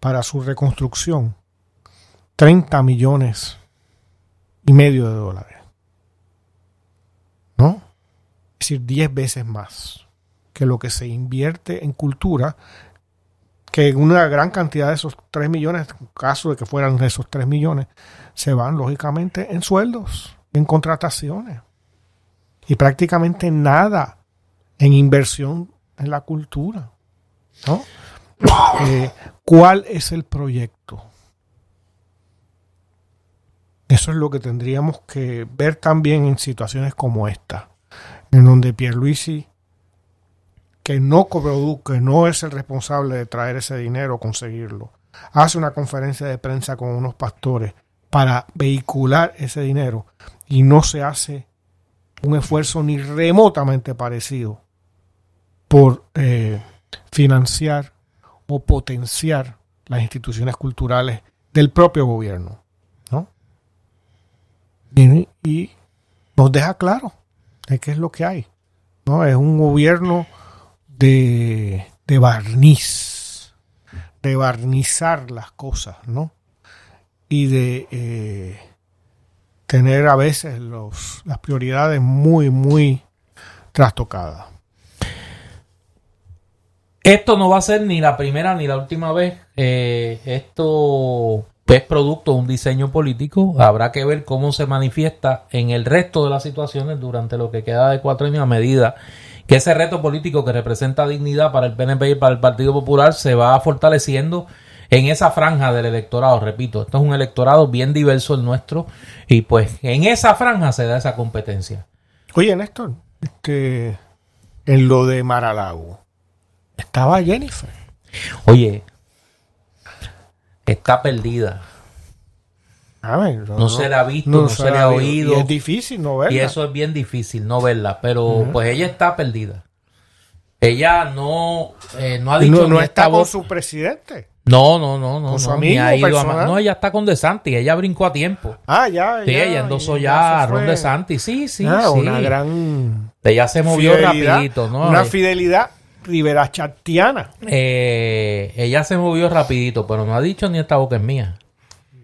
para su reconstrucción 30 millones y medio de dólares. ¿No? Decir, 10 veces más que lo que se invierte en cultura, que una gran cantidad de esos 3 millones, en caso de que fueran esos 3 millones, se van lógicamente en sueldos, en contrataciones y prácticamente nada en inversión en la cultura. Eh, ¿Cuál es el proyecto? Eso es lo que tendríamos que ver también en situaciones como esta en donde Pierluisi, que no produce, no es el responsable de traer ese dinero o conseguirlo, hace una conferencia de prensa con unos pastores para vehicular ese dinero y no se hace un esfuerzo ni remotamente parecido por eh, financiar o potenciar las instituciones culturales del propio gobierno. ¿no? y nos deja claro es qué es lo que hay. ¿no? Es un gobierno de, de barniz, de barnizar las cosas, ¿no? Y de eh, tener a veces los, las prioridades muy, muy trastocadas. Esto no va a ser ni la primera ni la última vez. Eh, esto es producto de un diseño político. Habrá que ver cómo se manifiesta en el resto de las situaciones durante lo que queda de cuatro años a medida que ese reto político que representa dignidad para el PNP y para el Partido Popular se va fortaleciendo en esa franja del electorado. Repito, esto es un electorado bien diverso el nuestro y pues en esa franja se da esa competencia. Oye, Néstor, este, en lo de Maralago, estaba Jennifer. Oye, está perdida. A ver, No se la ha visto, no se le ha oído. Y es difícil no verla. Y eso es bien difícil, no verla. Pero pues ella está perdida. Ella no, eh, no ha dicho no, no ni está con voz. su presidente. No, no, no, no. Con su no, amigo ha ido a no, ella está con De Santi. Ella brincó a tiempo. Ah, ya. Sí, ya, ella endosó ya a se Ron fue. De Santi. Sí, sí, Ah, sí. Una gran Ella se movió fidelidad, rapidito, ¿no? Una Eh, fidelidad riverachatiana. eh, ella se movió rapidito, pero no ha dicho ni esta boca es mía.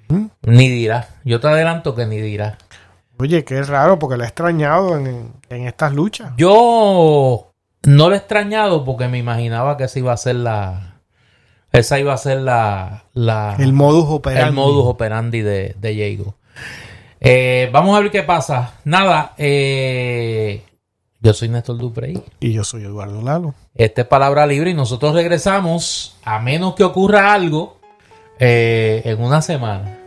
¿Mm? Ni dirá. Yo te adelanto que ni dirá. Oye, qué raro porque la he extrañado en, en estas luchas. Yo no lo he extrañado porque me imaginaba que esa iba a ser la. Esa iba a ser la. la El modus operandi. el modus operandi de, de Diego. Eh, vamos a ver qué pasa. Nada, eh, yo soy Néstor Duprey. Y yo soy Eduardo Lalo. Este es Palabra Libre y nosotros regresamos a menos que ocurra algo eh, en una semana.